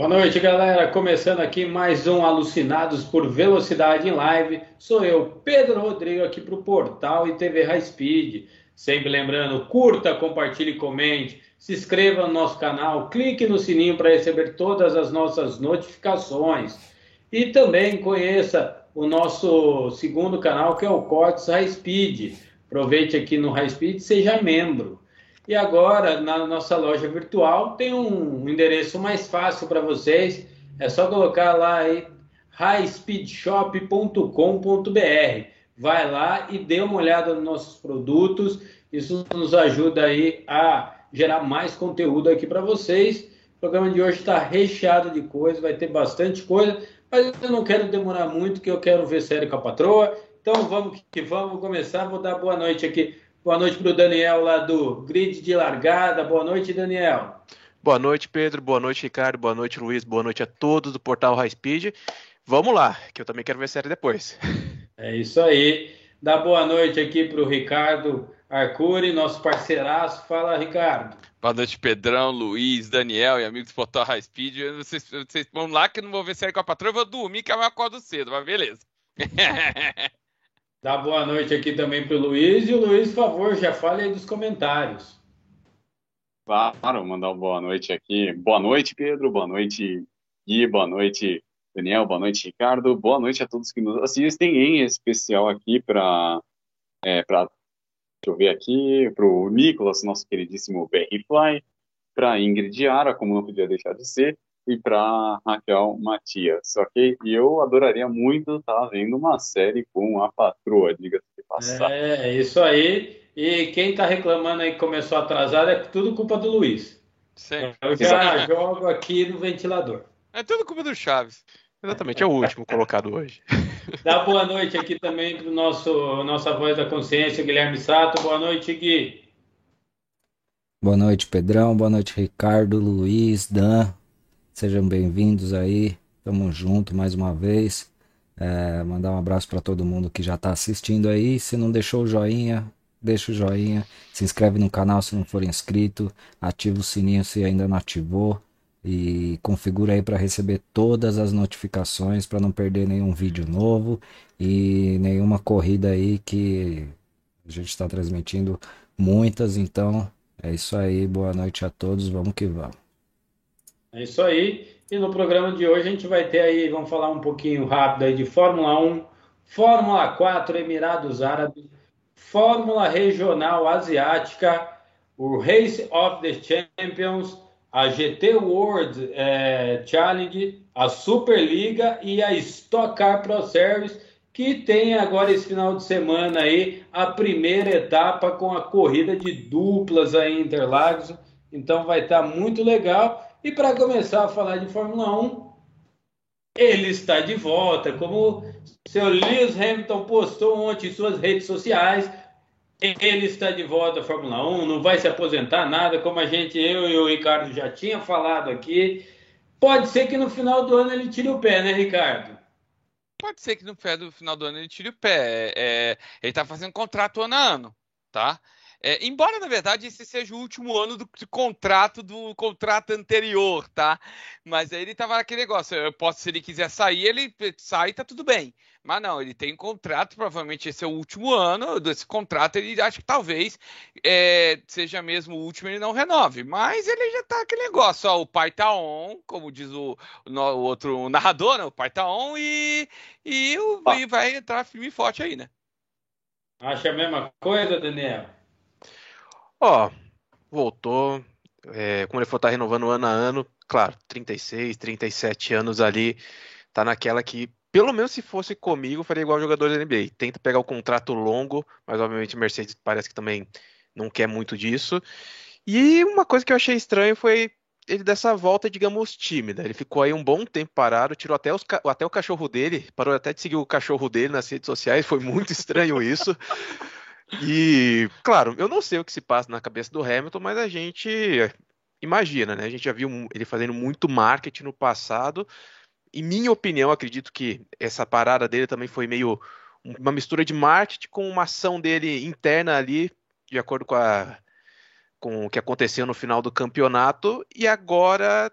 Boa noite, galera. Começando aqui mais um Alucinados por Velocidade em Live. Sou eu, Pedro Rodrigo, aqui para o portal e TV High Speed. Sempre lembrando, curta, compartilhe, comente, se inscreva no nosso canal, clique no sininho para receber todas as nossas notificações. E também conheça o nosso segundo canal, que é o Cortes High Speed. Aproveite aqui no High Speed, seja membro. E agora, na nossa loja virtual, tem um endereço mais fácil para vocês. É só colocar lá aí highspeedshop.com.br. Vai lá e dê uma olhada nos nossos produtos. Isso nos ajuda aí a gerar mais conteúdo aqui para vocês. O programa de hoje está recheado de coisa, vai ter bastante coisa, mas eu não quero demorar muito, que eu quero ver série com a patroa. Então vamos que vamos, vou começar. Vou dar boa noite aqui Boa noite para o Daniel lá do Grid de Largada. Boa noite, Daniel. Boa noite, Pedro. Boa noite, Ricardo. Boa noite, Luiz. Boa noite a todos do portal High Speed. Vamos lá, que eu também quero ver série depois. É isso aí. Dá boa noite aqui para o Ricardo Arcuri, nosso parceiraço. Fala, Ricardo. Boa noite, Pedrão, Luiz, Daniel e amigos do Portal High Speed. Vocês, vocês vão lá que eu não vou ver série com a patroa, eu vou dormir que eu acordo cedo, mas beleza. Dá boa noite aqui também para o Luiz. E o Luiz, por favor, já fale aí dos comentários. Claro, mandar uma boa noite aqui. Boa noite, Pedro. Boa noite, Gui. Boa noite, Daniel. Boa noite, Ricardo. Boa noite a todos que nos assistem, em especial aqui para. É, pra, deixa eu ver aqui, para o Nicolas, nosso queridíssimo BR Fly, para Ingrid Ara, como não podia deixar de ser, e para Raquel Matias, ok? E eu adoraria muito estar tá vendo uma série com a patroa, diga-se de passagem. É, é, isso aí. E quem está reclamando aí que começou atrasado é tudo culpa do Luiz. Sim. Eu já jogo aqui no ventilador. É tudo culpa do Chaves. Exatamente, é o último colocado hoje. Dá boa noite aqui também para o nosso nossa voz da consciência, Guilherme Sato. Boa noite, Gui. Boa noite, Pedrão. Boa noite, Ricardo, Luiz, Dan. Sejam bem-vindos aí. Tamo junto mais uma vez. É, mandar um abraço para todo mundo que já está assistindo aí. Se não deixou o joinha, deixa o joinha. Se inscreve no canal se não for inscrito. Ativa o sininho se ainda não ativou. E configura aí para receber todas as notificações para não perder nenhum vídeo novo e nenhuma corrida aí que a gente está transmitindo muitas. Então é isso aí. Boa noite a todos. Vamos que vamos. É isso aí. E no programa de hoje a gente vai ter aí, vamos falar um pouquinho rápido aí de Fórmula 1, Fórmula 4, Emirados Árabes, Fórmula Regional Asiática, o Race of the Champions, a GT World é, Challenge, a Superliga e a Stock Car Pro Service, que tem agora esse final de semana aí a primeira etapa com a corrida de duplas aí em Interlagos. Então vai estar tá muito legal. E para começar a falar de Fórmula 1, ele está de volta, como o seu Lewis Hamilton postou ontem em suas redes sociais. Ele está de volta à Fórmula 1, não vai se aposentar nada, como a gente, eu e o Ricardo já tinha falado aqui. Pode ser que no final do ano ele tire o pé, né, Ricardo? Pode ser que no final do ano ele tire o pé. É, ele está fazendo contrato ano a ano, tá? É, embora, na verdade, esse seja o último ano do, do, contrato do contrato anterior, tá? Mas aí ele tava naquele negócio, eu posso, se ele quiser sair, ele sai, tá tudo bem. Mas não, ele tem contrato, provavelmente esse é o último ano desse contrato, ele acha que talvez é, seja mesmo o último, ele não renove. Mas ele já tá aquele negócio, ó, o pai tá on, como diz o, o, outro narrador, né? O pai tá on e, e, o, e vai entrar firme e forte aí, né? Acha a mesma coisa, Daniel? Ó, voltou. É, como ele for estar tá renovando ano a ano, claro, 36, 37 anos ali, tá naquela que, pelo menos se fosse comigo, faria igual jogador da NBA. Tenta pegar o contrato longo, mas obviamente Mercedes parece que também não quer muito disso. E uma coisa que eu achei estranho foi ele dessa volta, digamos, tímida. Ele ficou aí um bom tempo parado, tirou até, os, até o cachorro dele, parou até de seguir o cachorro dele nas redes sociais, foi muito estranho isso. E, claro, eu não sei o que se passa na cabeça do Hamilton, mas a gente imagina, né? A gente já viu ele fazendo muito marketing no passado. Em minha opinião, acredito que essa parada dele também foi meio uma mistura de marketing com uma ação dele interna ali, de acordo com, a, com o que aconteceu no final do campeonato. E agora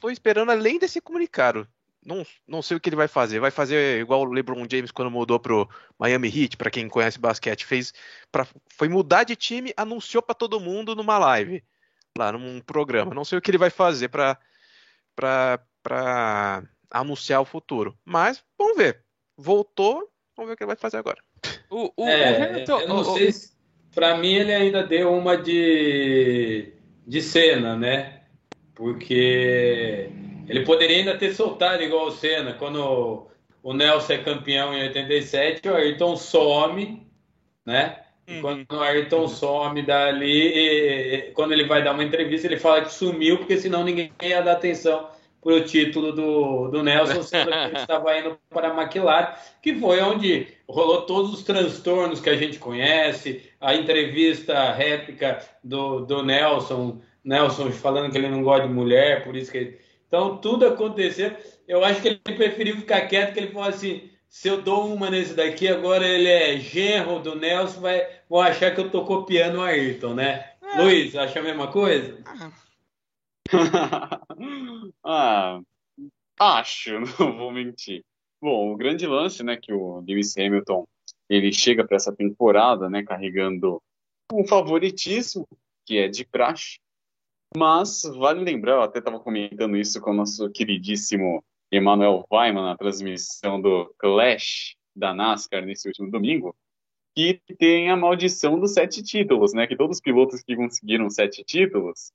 tô esperando além desse comunicado. Não, não sei o que ele vai fazer. Vai fazer igual o LeBron James quando mudou pro Miami Heat, para quem conhece basquete, fez pra, foi mudar de time, anunciou para todo mundo numa live, lá num programa. Não sei o que ele vai fazer para para anunciar o futuro. Mas vamos ver. Voltou, vamos ver o que ele vai fazer agora. O, o, é, o Hamilton, eu não o, sei se, para mim ele ainda deu uma de de cena, né? Porque ele poderia ainda ter soltado igual o Senna, quando o Nelson é campeão em 87, o Ayrton some, né? Uhum. Quando o Ayrton some dali, quando ele vai dar uma entrevista, ele fala que sumiu, porque senão ninguém ia dar atenção para o título do, do Nelson, sendo que ele estava indo para a McLaren, que foi onde rolou todos os transtornos que a gente conhece, a entrevista réplica do, do Nelson, Nelson falando que ele não gosta de mulher, por isso que ele... Então, tudo aconteceu. Eu acho que ele preferiu ficar quieto, que ele falou assim, se eu dou uma nesse daqui, agora ele é genro do Nelson, vai, vão achar que eu tô copiando o Ayrton, né? É. Luiz, acha a mesma coisa? Ah. acho, não vou mentir. Bom, o grande lance, né, que o Lewis Hamilton ele chega para essa temporada, né, carregando um favoritismo que é de praxe, mas vale lembrar, eu até estava comentando isso com o nosso queridíssimo Emmanuel Weiman na transmissão do Clash da NASCAR nesse último domingo, que tem a maldição dos sete títulos, né? Que todos os pilotos que conseguiram sete títulos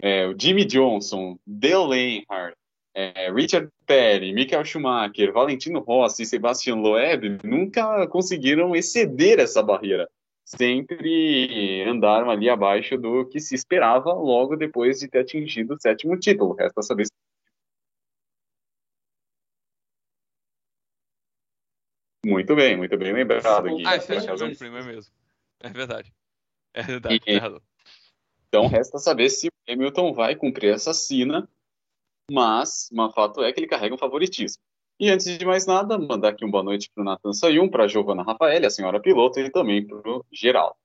é, o Jimmy Johnson, Dale Earnhardt, é, Richard Petty, Michael Schumacher, Valentino Rossi e Sebastian Loeb nunca conseguiram exceder essa barreira. Sempre andaram ali abaixo do que se esperava logo depois de ter atingido o sétimo título. Resta saber se Muito bem, muito bem lembrado. Gui. Ah, é sétimo primo, é mesmo. É verdade. É verdade, e, então resta saber se o Hamilton vai cumprir essa sina, mas o fato é que ele carrega um favoritismo. E antes de mais nada, mandar aqui um boa noite para o Nathan Sayum, para a Giovana Rafael, a senhora piloto, e também para o Geraldo.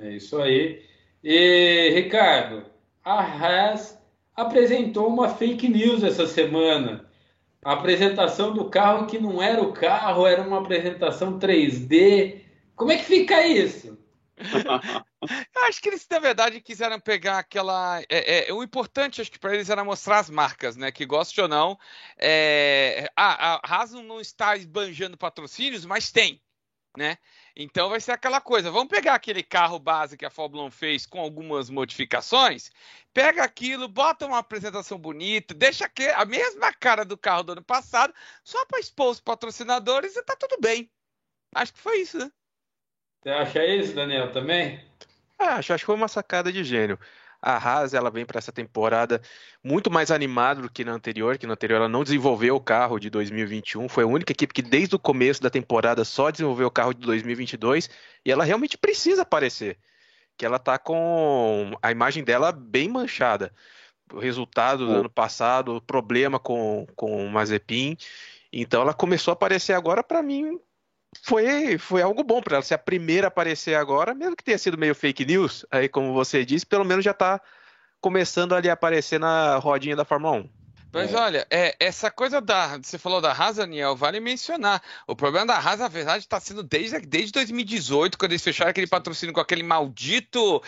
É isso aí. E, Ricardo, a Haas apresentou uma fake news essa semana. A apresentação do carro que não era o carro, era uma apresentação 3D. Como é que fica isso? Eu acho que eles, na verdade, quiseram pegar aquela. É, é, o importante, acho que para eles era mostrar as marcas, né? Que goste ou não. É... Ah, a Haas não está esbanjando patrocínios, mas tem, né? Então vai ser aquela coisa. Vamos pegar aquele carro base que a Fórmula 1 fez com algumas modificações, pega aquilo, bota uma apresentação bonita, deixa a mesma cara do carro do ano passado, só para expor os patrocinadores e tá tudo bem. Acho que foi isso, né? Você acha isso, Daniel, também? Ah, acho, acho que foi uma sacada de gênio. A Haas ela vem para essa temporada muito mais animada do que na anterior, que na anterior ela não desenvolveu o carro de 2021, foi a única equipe que desde o começo da temporada só desenvolveu o carro de 2022 e ela realmente precisa aparecer, que ela tá com a imagem dela bem manchada. O resultado do ano passado, problema com, com o Mazepin, então ela começou a aparecer agora para mim foi, foi algo bom para ela ser a primeira a aparecer agora, mesmo que tenha sido meio fake news, aí como você disse, pelo menos já está começando ali a aparecer na rodinha da Fórmula 1. Mas é. olha, é, essa coisa da. Você falou da Haas, Daniel, vale mencionar. O problema da Haas, na verdade, está sendo desde, desde 2018, quando eles fecharam aquele patrocínio com aquele maldito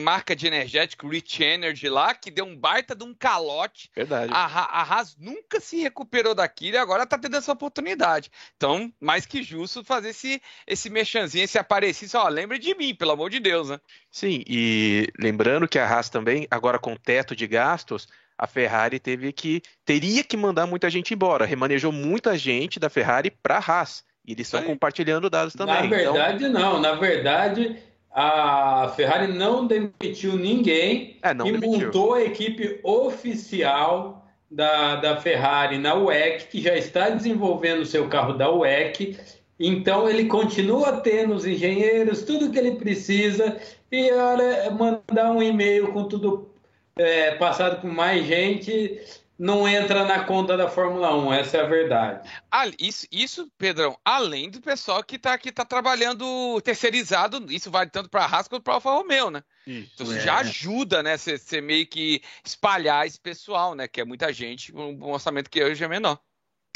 marca de energético, Rich Energy lá, que deu um baita de um calote. Verdade. A, a Haas nunca se recuperou daquilo e agora está tendo essa oportunidade. Então, mais que justo fazer esse, esse mexanzinho, esse aparecido. Ó, lembra de mim, pelo amor de Deus, né? Sim, e lembrando que a Haas também, agora com teto de gastos, a Ferrari teve que teria que mandar muita gente embora, remanejou muita gente da Ferrari para a Haas. E eles estão compartilhando dados também. Na então verdade, então... não. Na verdade, a Ferrari não demitiu ninguém é, não e demitiu. montou a equipe oficial da, da Ferrari na WEC, que já está desenvolvendo o seu carro da WEC. Então ele continua tendo os engenheiros, tudo que ele precisa, e olha, mandar um e-mail com tudo é, passado por mais gente não entra na conta da Fórmula 1, essa é a verdade. Ah, isso, isso, Pedrão, além do pessoal que está que tá trabalhando terceirizado, isso vale tanto para a Haas quanto para a Alfa Romeo, né? Isso, então isso é. já ajuda, né? Você meio que espalhar esse pessoal, né? Que é muita gente, um orçamento que hoje é menor.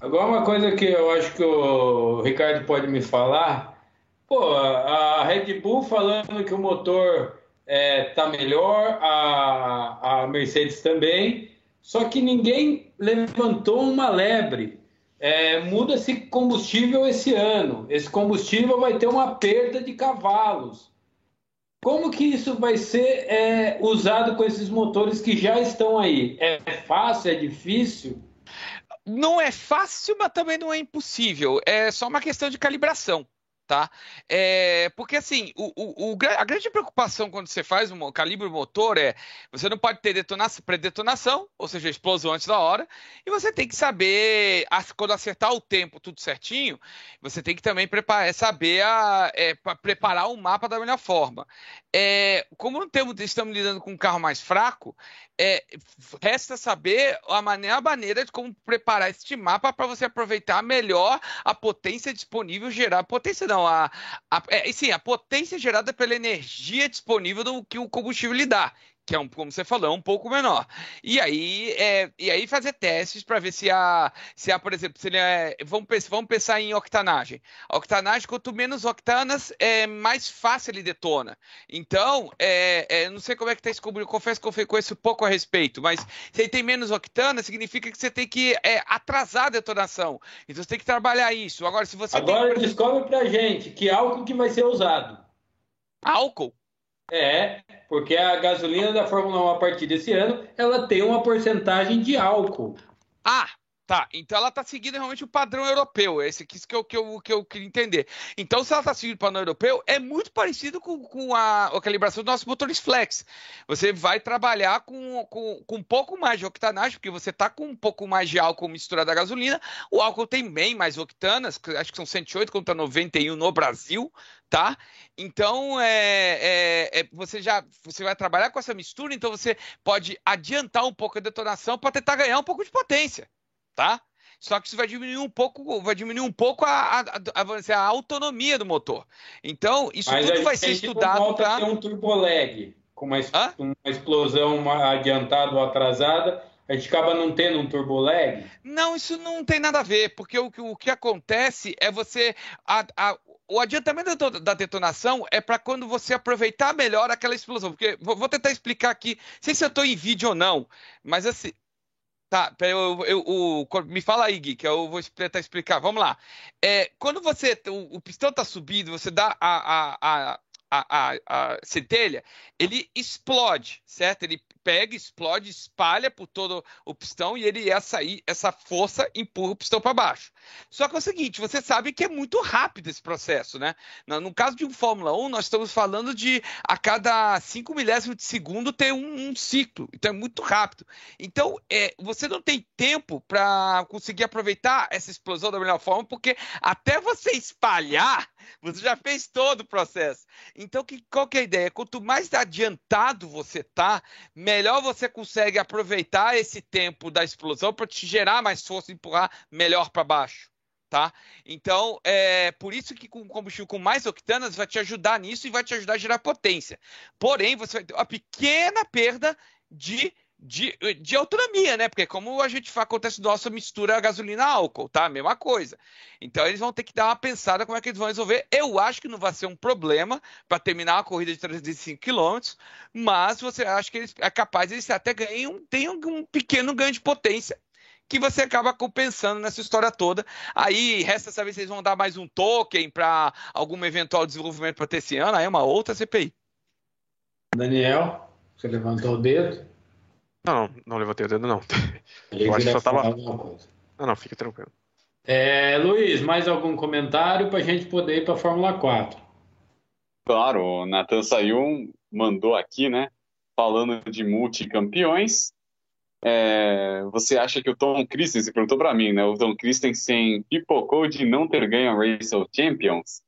Agora, uma coisa que eu acho que o Ricardo pode me falar, pô, a Red Bull falando que o motor é, tá melhor, a, a Mercedes também. Só que ninguém levantou uma lebre. É, Muda-se combustível esse ano. Esse combustível vai ter uma perda de cavalos. Como que isso vai ser é, usado com esses motores que já estão aí? É fácil? É difícil? Não é fácil, mas também não é impossível. É só uma questão de calibração tá? É, porque assim, o, o, a grande preocupação quando você faz um calibre motor é você não pode ter detonação, pré-detonação, ou seja, explosão antes da hora, e você tem que saber, quando acertar o tempo tudo certinho, você tem que também preparar, saber a, é, preparar o mapa da melhor forma. É, como não temos, estamos lidando com um carro mais fraco, é, resta saber a maneira, a maneira de como preparar este mapa para você aproveitar melhor a potência disponível, gerar potência não, a, a, é, sim, a potência gerada pela energia disponível do que o combustível lhe dá que é um, como você falou, é um pouco menor. E aí, é, e aí fazer testes para ver se há, se há, por exemplo, se ele é, vamos, pensar, vamos pensar em octanagem. A octanagem, quanto menos octanas, é, mais fácil ele detona. Então, é, é, não sei como é que está combustível, confesso que eu conheço pouco a respeito, mas se ele tem menos octanas, significa que você tem que é, atrasar a detonação. Então você tem que trabalhar isso. Agora, se você Agora tem... descobre pra gente que álcool que vai ser usado. Álcool? É, porque a gasolina da Fórmula 1 a partir desse ano, ela tem uma porcentagem de álcool. Ah, Tá, então ela está seguindo realmente o padrão europeu. Esse que, que, eu, que, eu, que eu queria entender. Então, se ela está seguindo o padrão europeu, é muito parecido com, com a, a, calibração dos nossos motores flex. Você vai trabalhar com, com, com um pouco mais de octanagem, porque você está com um pouco mais de álcool misturado à gasolina. O álcool tem bem mais octanas, acho que são 108 contra 91 no Brasil, tá? Então, é, é, é, você já você vai trabalhar com essa mistura, então você pode adiantar um pouco a detonação para tentar ganhar um pouco de potência tá? Só que isso vai diminuir um pouco, vai diminuir um pouco a, a, a, a autonomia do motor. Então, isso Mas tudo vai ser estudado para. ter um turbolag com uma, uma explosão adiantada ou atrasada. A gente acaba não tendo um turbolag? Não, isso não tem nada a ver, porque o, o que acontece é você. A, a, o adiantamento da detonação é para quando você aproveitar melhor aquela explosão. Porque vou, vou tentar explicar aqui, não sei se eu estou em vídeo ou não, mas assim, Tá, eu, eu, eu, me fala aí, Gui, que eu vou tentar explicar. Vamos lá. É, quando você o, o pistão está subindo, você dá a, a, a, a, a, centelha, ele explode, certo? Ele pega, explode, espalha por todo o pistão e ele essa aí, essa força empurra o pistão para baixo. Só que é o seguinte, você sabe que é muito rápido esse processo, né? No, caso de um Fórmula 1, nós estamos falando de a cada 5 milésimos de segundo ter um, um, ciclo, então é muito rápido. Então, é, você não tem tempo para conseguir aproveitar essa explosão da melhor forma, porque até você espalhar, você já fez todo o processo. Então, que, qual que é a ideia? Quanto mais adiantado você tá, melhor você consegue aproveitar esse tempo da explosão para te gerar mais força e empurrar melhor para baixo. Tá? Então, é por isso que com combustível com mais octanas vai te ajudar nisso e vai te ajudar a gerar potência. Porém, você vai ter uma pequena perda de de, de autonomia, né? Porque como a gente acontece nossa mistura gasolina-álcool, tá? Mesma coisa. Então eles vão ter que dar uma pensada como é que eles vão resolver. Eu acho que não vai ser um problema para terminar a corrida de 305 km, mas você acha que eles, é capaz de até ganhem tenham um pequeno ganho de potência que você acaba compensando nessa história toda. Aí resta saber se eles vão dar mais um token para algum eventual desenvolvimento para ter esse ano, aí é uma outra CPI. Daniel, você levantou o dedo. Não, não levantei o dedo, não. Eu acho que só tava. Não, não, fica tranquilo. É, Luiz, mais algum comentário para a gente poder ir para a Fórmula 4? Claro, o Nathan saiu, mandou aqui, né? Falando de multicampeões. É, você acha que o Tom Christensen, perguntou para mim, né? O Tom Christensen pipocou de não ter ganho a Race of Champions?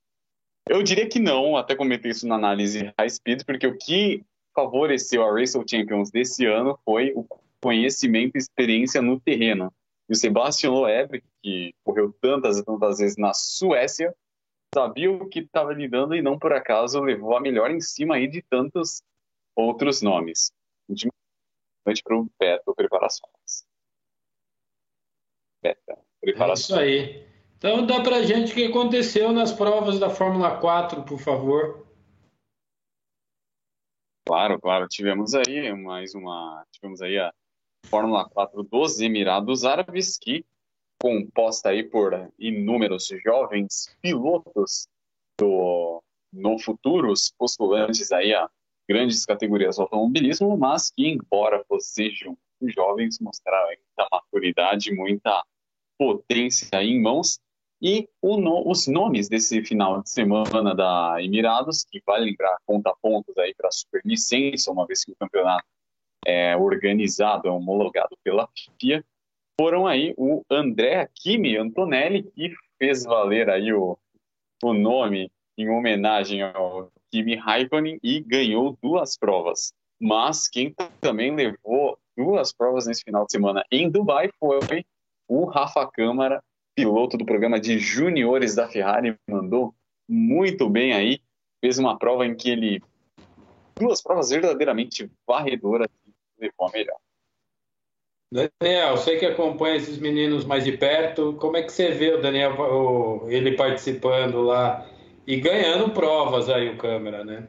Eu diria que não, até comentei isso na análise High Speed, porque o que favoreceu a Race Champions desse ano foi o conhecimento e experiência no terreno. E o Sebastian Loeb, que correu tantas e tantas vezes na Suécia, sabia o que estava lidando e não por acaso levou a melhor em cima aí de tantos outros nomes. Importante para o Beto Preparações. Beta, preparações. É isso aí. Então dá para gente o que aconteceu nas provas da Fórmula 4, por favor. Claro, claro. Tivemos aí mais uma. Tivemos aí a Fórmula 4 dos Emirados Árabes, que composta aí por inúmeros jovens pilotos do, no futuro, postulantes aí a grandes categorias do automobilismo, mas que, embora sejam jovens, mostraram muita maturidade, muita potência em mãos. E no, os nomes desse final de semana da Emirados, que vai lembrar conta pontos aí para a superlicença, uma vez que o campeonato é organizado, é homologado pela FIA, foram aí o André Kimi Antonelli, que fez valer aí o, o nome em homenagem ao Kimi Raikkonen e ganhou duas provas. Mas quem também levou duas provas nesse final de semana em Dubai foi o Rafa Câmara, piloto do programa de juniores da Ferrari, mandou muito bem aí. Fez uma prova em que ele. Duas provas verdadeiramente varredoras levou a melhor. Daniel, você que acompanha esses meninos mais de perto, como é que você vê o Daniel, ele participando lá e ganhando provas aí, o câmera, né?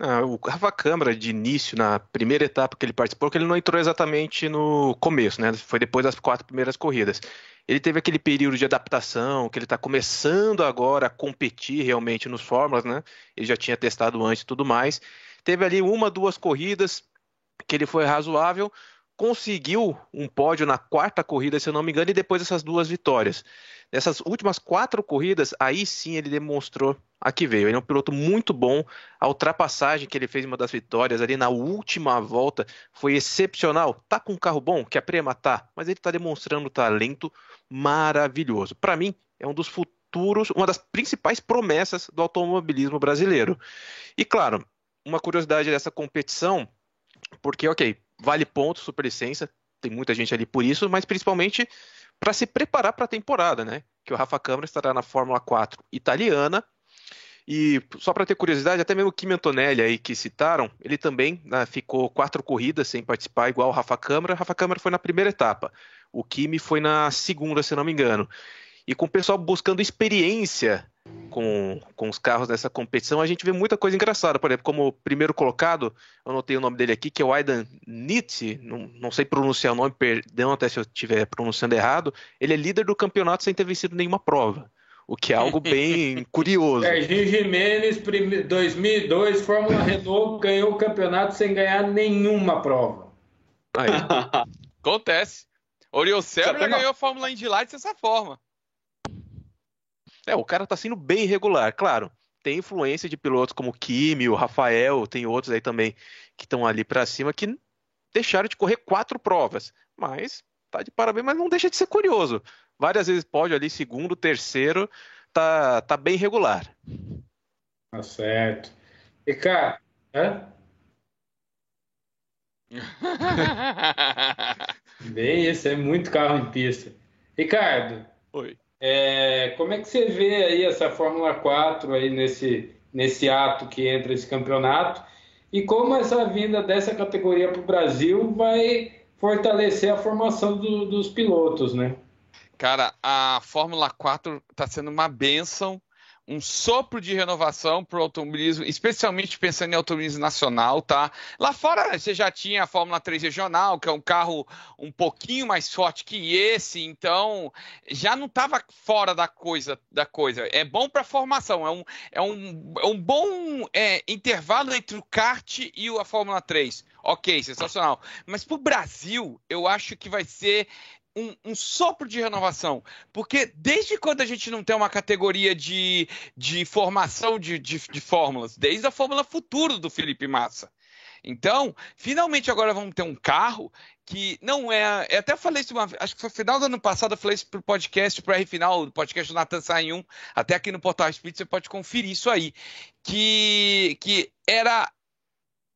Ah, o Rafa Câmara, de início, na primeira etapa que ele participou, que ele não entrou exatamente no começo, né? Foi depois das quatro primeiras corridas. Ele teve aquele período de adaptação, que ele está começando agora a competir realmente nos Fórmulas, né? Ele já tinha testado antes e tudo mais. Teve ali uma, duas corridas que ele foi razoável, conseguiu um pódio na quarta corrida, se eu não me engano, e depois essas duas vitórias. Nessas últimas quatro corridas, aí sim ele demonstrou a que veio. Ele é um piloto muito bom. A ultrapassagem que ele fez em uma das vitórias ali na última volta foi excepcional. Tá com um carro bom, que a Prema tá, mas ele está demonstrando talento maravilhoso. Para mim, é um dos futuros, uma das principais promessas do automobilismo brasileiro. E claro, uma curiosidade dessa competição, porque, ok, vale ponto, superlicença, tem muita gente ali por isso, mas principalmente para se preparar para a temporada, né? Que o Rafa Câmara estará na Fórmula 4 italiana. E só para ter curiosidade, até mesmo o Kimi Antonelli aí que citaram, ele também né, ficou quatro corridas sem participar, igual o Rafa Câmara. Rafa Câmara foi na primeira etapa, o Kimi foi na segunda, se não me engano. E com o pessoal buscando experiência com, com os carros nessa competição, a gente vê muita coisa engraçada. Por exemplo, como primeiro colocado, eu anotei o nome dele aqui, que é o Aidan Nietzsche, não, não sei pronunciar o nome, perdão até se eu estiver pronunciando errado. Ele é líder do campeonato sem ter vencido nenhuma prova. O que é algo bem curioso. Serginho Jimenez, 2002, Fórmula Renault, ganhou o campeonato sem ganhar nenhuma prova. Aí. Acontece. Oriocel já ganhou a Fórmula Indy Lights dessa forma. É, o cara tá sendo bem regular, claro. Tem influência de pilotos como o Kimi, o Rafael, tem outros aí também que estão ali para cima que deixaram de correr quatro provas. Mas tá de parabéns, mas não deixa de ser curioso. Várias vezes pode ali, segundo, terceiro, tá, tá bem regular. Tá certo. E cara, hã? Bem, esse é muito carro em pista. Ricardo. Oi. É, como é que você vê aí essa Fórmula 4 aí nesse, nesse ato que entra esse campeonato? E como essa vinda dessa categoria para o Brasil vai fortalecer a formação do, dos pilotos, né? Cara, a Fórmula 4 está sendo uma benção um sopro de renovação para o automobilismo, especialmente pensando em automobilismo nacional, tá? Lá fora você já tinha a Fórmula 3 regional, que é um carro um pouquinho mais forte que esse, então já não estava fora da coisa da coisa. É bom para formação, é um, é um, é um bom é, intervalo entre o kart e a Fórmula 3. Ok, sensacional. Mas para o Brasil, eu acho que vai ser um, um, sopro de renovação. Porque desde quando a gente não tem uma categoria de, de formação de, de, de fórmulas? Desde a Fórmula Futuro do Felipe Massa. Então, finalmente agora vamos ter um carro que não é. Eu até falei isso uma acho que foi no final do ano passado, eu falei isso pro podcast, pro R final, do podcast do Nathan Sayun, até aqui no Portal Speed, você pode conferir isso aí. Que, que era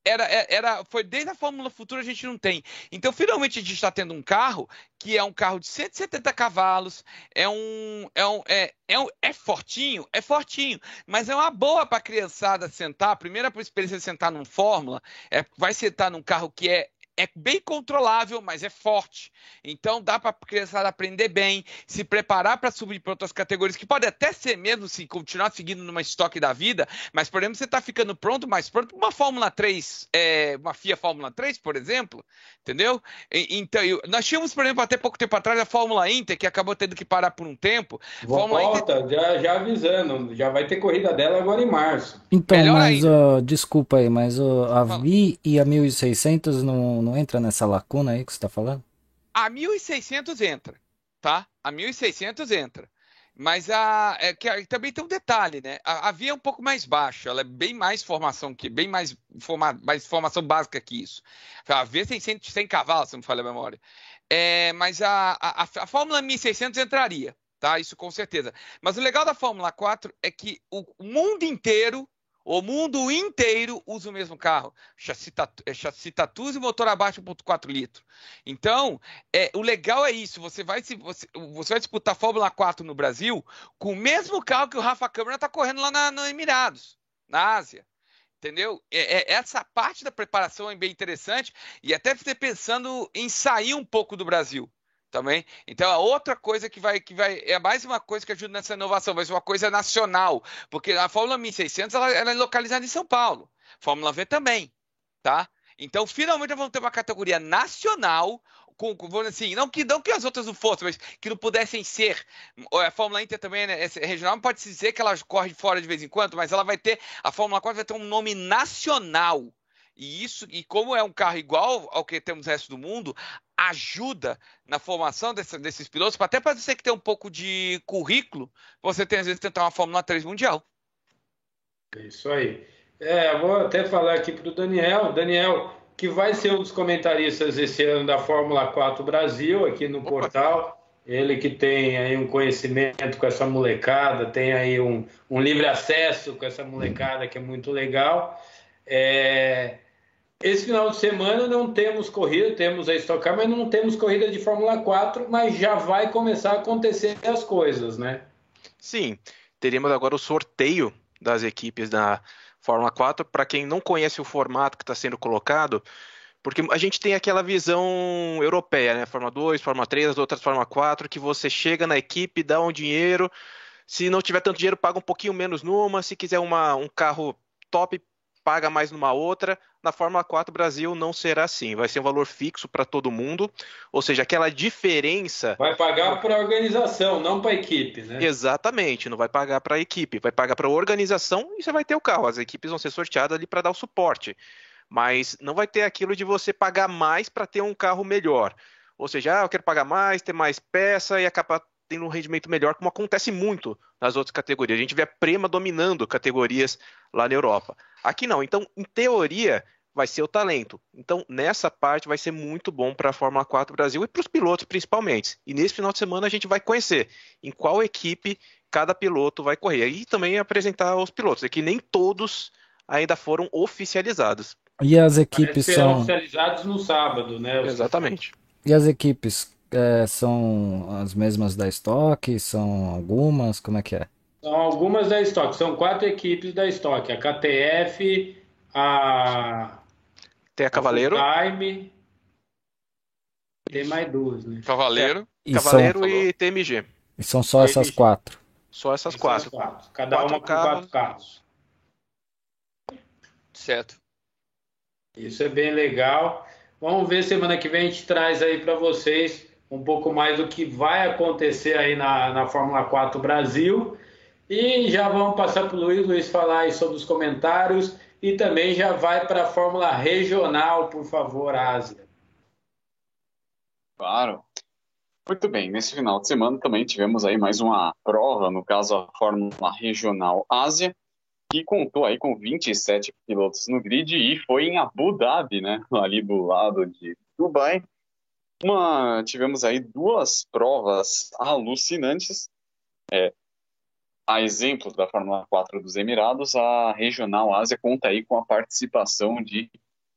era, era, foi desde a Fórmula Futura a gente não tem. Então, finalmente a gente está tendo um carro que é um carro de 170 cavalos, é um, é um, é, é, um, é fortinho, é fortinho, mas é uma boa para a criançada sentar. A primeira experiência de sentar num Fórmula é vai sentar num carro que é é bem controlável, mas é forte. Então dá para a criançada aprender bem, se preparar para subir para outras categorias, que pode até ser mesmo se continuar seguindo numa estoque da vida, mas por exemplo, você está ficando pronto, mais pronto para uma Fórmula 3, é, uma FIA Fórmula 3, por exemplo, entendeu? E, então, eu, nós tínhamos, por exemplo, até pouco tempo atrás a Fórmula Inter, que acabou tendo que parar por um tempo. Fórmula Volta, Inter... já, já avisando, já vai ter corrida dela agora em março. Então, Melhor mas uh, desculpa aí, mas uh, a Vi e a 1600 não não entra nessa lacuna aí que você está falando? A 1600 entra, tá? A 1600 entra. Mas a, é, que, também tem um detalhe, né? A, a via é um pouco mais baixa, ela é bem mais formação que bem mais, forma, mais formação básica que isso. A via tem 100, 100 cavalos, se não me falha a memória. É, mas a, a, a Fórmula 1600 entraria, tá? Isso com certeza. Mas o legal da Fórmula 4 é que o mundo inteiro o mundo inteiro usa o mesmo carro. Chassi, é Tatus e motor abaixo 1.4 litro. Então, é, o legal é isso. Você vai, você, você vai disputar Fórmula 4 no Brasil com o mesmo carro que o Rafa Câmara está correndo lá na, Emirados, na Ásia. Entendeu? É, é, essa parte da preparação é bem interessante e até você pensando em sair um pouco do Brasil também. Então, a outra coisa que vai, que vai, é mais uma coisa que ajuda nessa inovação, ser uma coisa nacional, porque a Fórmula 1600 ela, ela é localizada em São Paulo, Fórmula V também, tá? Então, finalmente vamos ter uma categoria nacional com, com assim, não que não que as outras não fossem, mas que não pudessem ser. A Fórmula Inter também né, é regional, pode se dizer que ela corre fora de vez em quando, mas ela vai ter a Fórmula 4 vai ter um nome nacional. E isso, e como é um carro igual ao que temos no resto do mundo, ajuda na formação desse, desses pilotos, até para você que tem um pouco de currículo, você tem às vezes tentar uma Fórmula 3 mundial. É isso aí. É, vou até falar aqui para o Daniel. Daniel, que vai ser um dos comentaristas esse ano da Fórmula 4 Brasil, aqui no Opa. portal. Ele que tem aí um conhecimento com essa molecada, tem aí um, um livre acesso com essa molecada que é muito legal. É, esse final de semana não temos corrida, temos a Stock Car, mas não temos corrida de Fórmula 4, mas já vai começar a acontecer as coisas, né? Sim, teremos agora o sorteio das equipes da Fórmula 4. Para quem não conhece o formato que está sendo colocado, porque a gente tem aquela visão europeia, né? Fórmula 2, Fórmula 3, as outras Fórmula 4, que você chega na equipe, dá um dinheiro. Se não tiver tanto dinheiro, paga um pouquinho menos numa. Se quiser uma, um carro top, paga mais numa outra. Na Fórmula 4 Brasil não será assim, vai ser um valor fixo para todo mundo, ou seja, aquela diferença. Vai pagar para a organização, não para a equipe, né? Exatamente, não vai pagar para a equipe, vai pagar para a organização e você vai ter o carro. As equipes vão ser sorteadas ali para dar o suporte, mas não vai ter aquilo de você pagar mais para ter um carro melhor. Ou seja, ah, eu quero pagar mais, ter mais peça e acabar tendo um rendimento melhor, como acontece muito nas outras categorias. A gente vê a Prema dominando categorias lá na Europa. Aqui não. Então, em teoria, vai ser o talento. Então, nessa parte vai ser muito bom para a Fórmula 4 Brasil e para os pilotos principalmente. E nesse final de semana a gente vai conhecer em qual equipe cada piloto vai correr. E também apresentar os pilotos, é que nem todos ainda foram oficializados. E as equipes são oficializados no sábado, né? Exatamente. E as equipes é, são as mesmas da Stock? São algumas? Como é que é? São algumas da Stock. São quatro equipes da Stock. A KTF, a... Tem a Cavaleiro. A Time. Tem mais duas, né? Cavaleiro. E Cavaleiro são... e TMG. E são só TMG. essas quatro? Só essas quatro. quatro. Cada quatro uma com carros. quatro carros. Certo. Isso é bem legal. Vamos ver semana que vem a gente traz aí para vocês um pouco mais do que vai acontecer aí na, na Fórmula 4 Brasil. E já vamos passar para o Luiz, Luiz falar aí sobre os comentários e também já vai para a Fórmula Regional, por favor, Ásia. Claro. Muito bem, nesse final de semana também tivemos aí mais uma prova, no caso a Fórmula Regional Ásia, que contou aí com 27 pilotos no grid e foi em Abu Dhabi, né, ali do lado de Dubai, uma, tivemos aí duas provas alucinantes. É, a exemplo da Fórmula 4 dos Emirados, a Regional Ásia conta aí com a participação de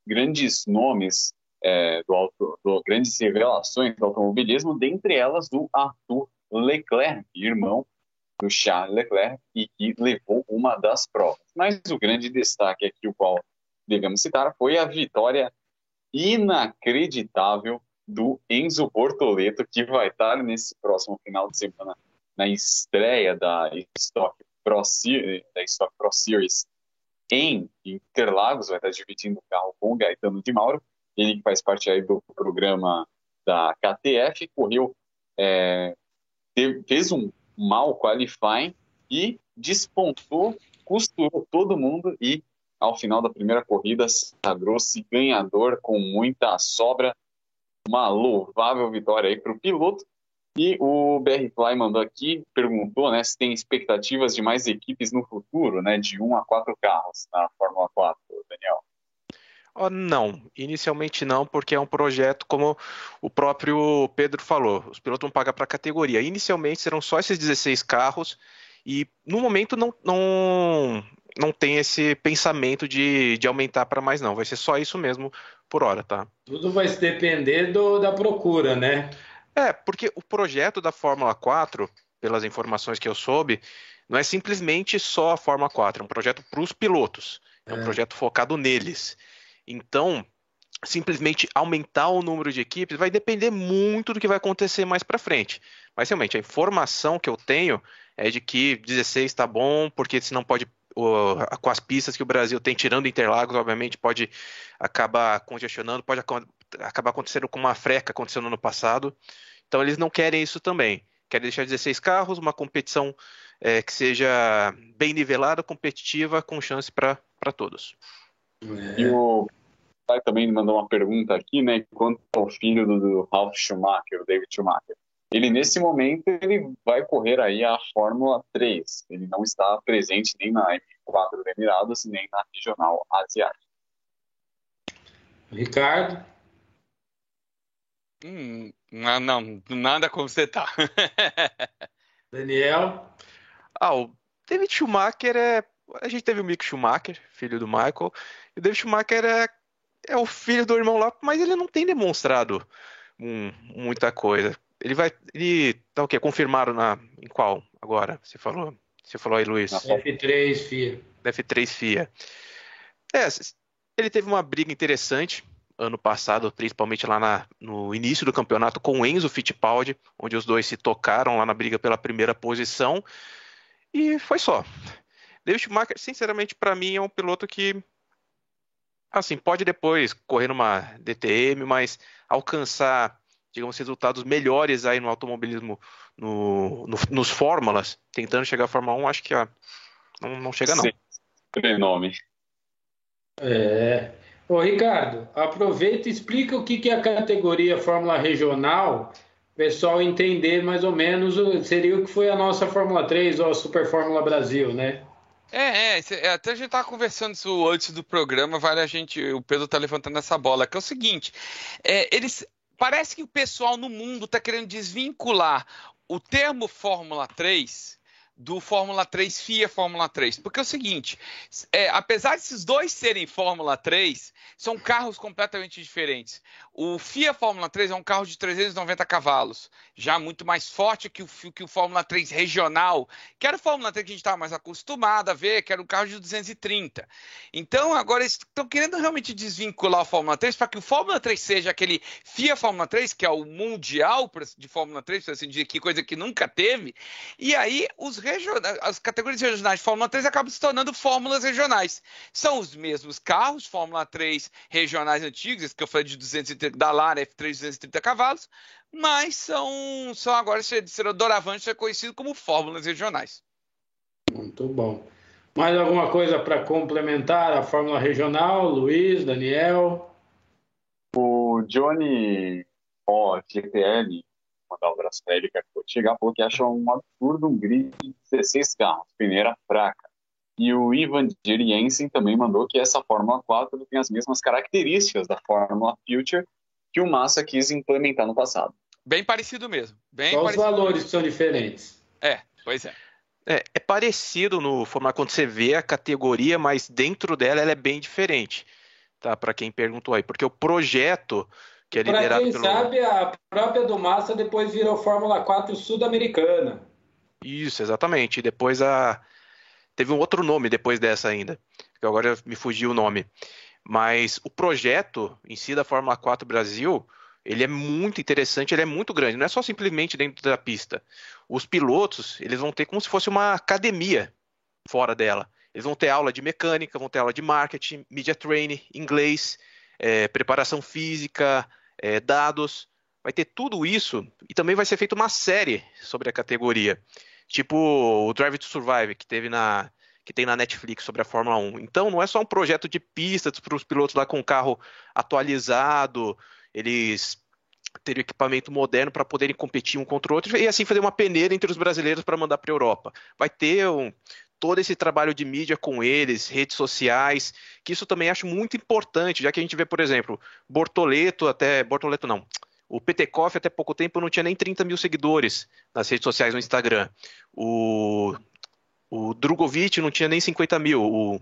grandes nomes é, do, auto, do, grandes revelações do automobilismo, dentre elas do Arthur Leclerc, irmão do Charles Leclerc, e que levou uma das provas. Mas o grande destaque aqui, o qual devemos citar, foi a vitória inacreditável do Enzo Bortoleto, que vai estar nesse próximo final de semana na estreia da Stock Pro, da Stock Pro Series em Interlagos, vai estar dividindo o carro com o Gaetano de Mauro, ele que faz parte aí do programa da KTF, correu, é, teve, fez um mau qualifying e despontou, costurou todo mundo e ao final da primeira corrida sagrou-se ganhador com muita sobra, uma louvável vitória aí para o piloto e o BR Fly mandou aqui, perguntou né, se tem expectativas de mais equipes no futuro, né, de um a quatro carros na Fórmula 4, Daniel. Oh, não, inicialmente não, porque é um projeto, como o próprio Pedro falou, os pilotos vão pagar para a categoria. Inicialmente serão só esses 16 carros e no momento não, não, não tem esse pensamento de, de aumentar para mais não, vai ser só isso mesmo por hora, tá? Tudo vai depender do, da procura, né? É, porque o projeto da Fórmula 4, pelas informações que eu soube, não é simplesmente só a Fórmula 4, é um projeto para os pilotos. É, é um projeto focado neles. Então, simplesmente aumentar o número de equipes vai depender muito do que vai acontecer mais para frente. Mas realmente, a informação que eu tenho é de que 16 está bom, porque senão pode com as pistas que o Brasil tem, tirando Interlagos, obviamente, pode acabar congestionando, pode acabar acontecendo com uma freca acontecendo no ano passado. Então eles não querem isso também. Querem deixar 16 carros, uma competição é, que seja bem nivelada, competitiva, com chance para todos. E o pai também mandou uma pergunta aqui, né? Quanto ao filho do, do Ralf Schumacher, o David Schumacher. Ele, nesse momento, ele vai correr aí a Fórmula 3. Ele não está presente nem na M4 do Emirados, nem na Regional Asiática. Ricardo? Hum, não, não, nada como você tá. Daniel? Ah, o David Schumacher é. A gente teve o Mick Schumacher, filho do Michael, e o David Schumacher é, é o filho do irmão lá, mas ele não tem demonstrado um, muita coisa. Ele vai. Ele tá o quê? Confirmaram na. Em qual agora? Você falou? Você falou aí, Luiz? F3 FIA. F3 FIA. É, ele teve uma briga interessante ano passado, principalmente lá na, no início do campeonato, com o Enzo Fittipaldi, onde os dois se tocaram lá na briga pela primeira posição. E foi só. David Schumacher, sinceramente, para mim é um piloto que, assim, pode depois correr numa DTM, mas alcançar, digamos, resultados melhores aí no automobilismo, no, no, nos fórmulas, tentando chegar à Fórmula 1, acho que não, não chega não. Sim, nome. É, Ô, Ricardo, aproveita e explica o que é a categoria Fórmula Regional, pessoal entender mais ou menos, seria o que foi a nossa Fórmula 3 ou a Super Fórmula Brasil, né? É, é, é até a gente estava conversando isso antes do programa, vale a gente, o Pedro tá levantando essa bola, que é o seguinte, é, eles, parece que o pessoal no mundo está querendo desvincular o termo Fórmula 3 do Fórmula 3 FIA Fórmula 3. Porque é o seguinte, é, apesar desses dois serem Fórmula 3, são carros completamente diferentes. O FIA Fórmula 3 é um carro de 390 cavalos, já muito mais forte que o, que o Fórmula 3 regional, que era o Fórmula 3 que a gente estava mais acostumado a ver, que era um carro de 230. Então, agora eles estão querendo realmente desvincular o Fórmula 3 para que o Fórmula 3 seja aquele FIA Fórmula 3, que é o mundial de Fórmula 3, para assim dizer, que coisa que nunca teve. E aí, os as categorias regionais de Fórmula 3 acabam se tornando fórmulas regionais. São os mesmos carros, Fórmula 3 regionais antigos, que eu falei de 230 da Lara F3 230 cavalos, mas são, são agora serão doravante ser conhecido como fórmulas regionais. Muito bom. Mais alguma coisa para complementar a fórmula regional, Luiz, Daniel? O Johnny O, GPL, mandar um abraço para ele, que acabou de chegar, falou que acha um absurdo um grid de 16 carros, peneira fraca. E o Ivan Jeriensen também mandou que essa Fórmula 4 tem as mesmas características da Fórmula Future que o Massa quis implementar no passado. Bem parecido mesmo. Bem Só parecido os valores são diferentes. É, pois é. É, é parecido no formato quando você vê a categoria, mas dentro dela ela é bem diferente. tá? Para quem perguntou aí, porque o projeto que é liderado Para quem pelo... sabe, a própria do Massa depois virou Fórmula 4 Sul-Americana. Isso, exatamente. E depois a teve um outro nome depois dessa ainda, que agora me fugiu o nome. Mas o projeto em si da Fórmula 4 Brasil, ele é muito interessante, ele é muito grande, não é só simplesmente dentro da pista. Os pilotos, eles vão ter como se fosse uma academia fora dela. Eles vão ter aula de mecânica, vão ter aula de marketing, media training, inglês, é, preparação física, é, dados. Vai ter tudo isso e também vai ser feita uma série sobre a categoria, tipo o Drive to Survive que teve na que tem na Netflix sobre a Fórmula 1. Então não é só um projeto de pistas para os pilotos lá com o carro atualizado, eles terem equipamento moderno para poderem competir um contra o outro e assim fazer uma peneira entre os brasileiros para mandar para a Europa. Vai ter um, todo esse trabalho de mídia com eles, redes sociais, que isso também acho muito importante, já que a gente vê, por exemplo, Bortoleto, até. Bortoleto não. O Petekoff, até pouco tempo, não tinha nem 30 mil seguidores nas redes sociais no Instagram. O, o Drogovic não tinha nem 50 mil. O,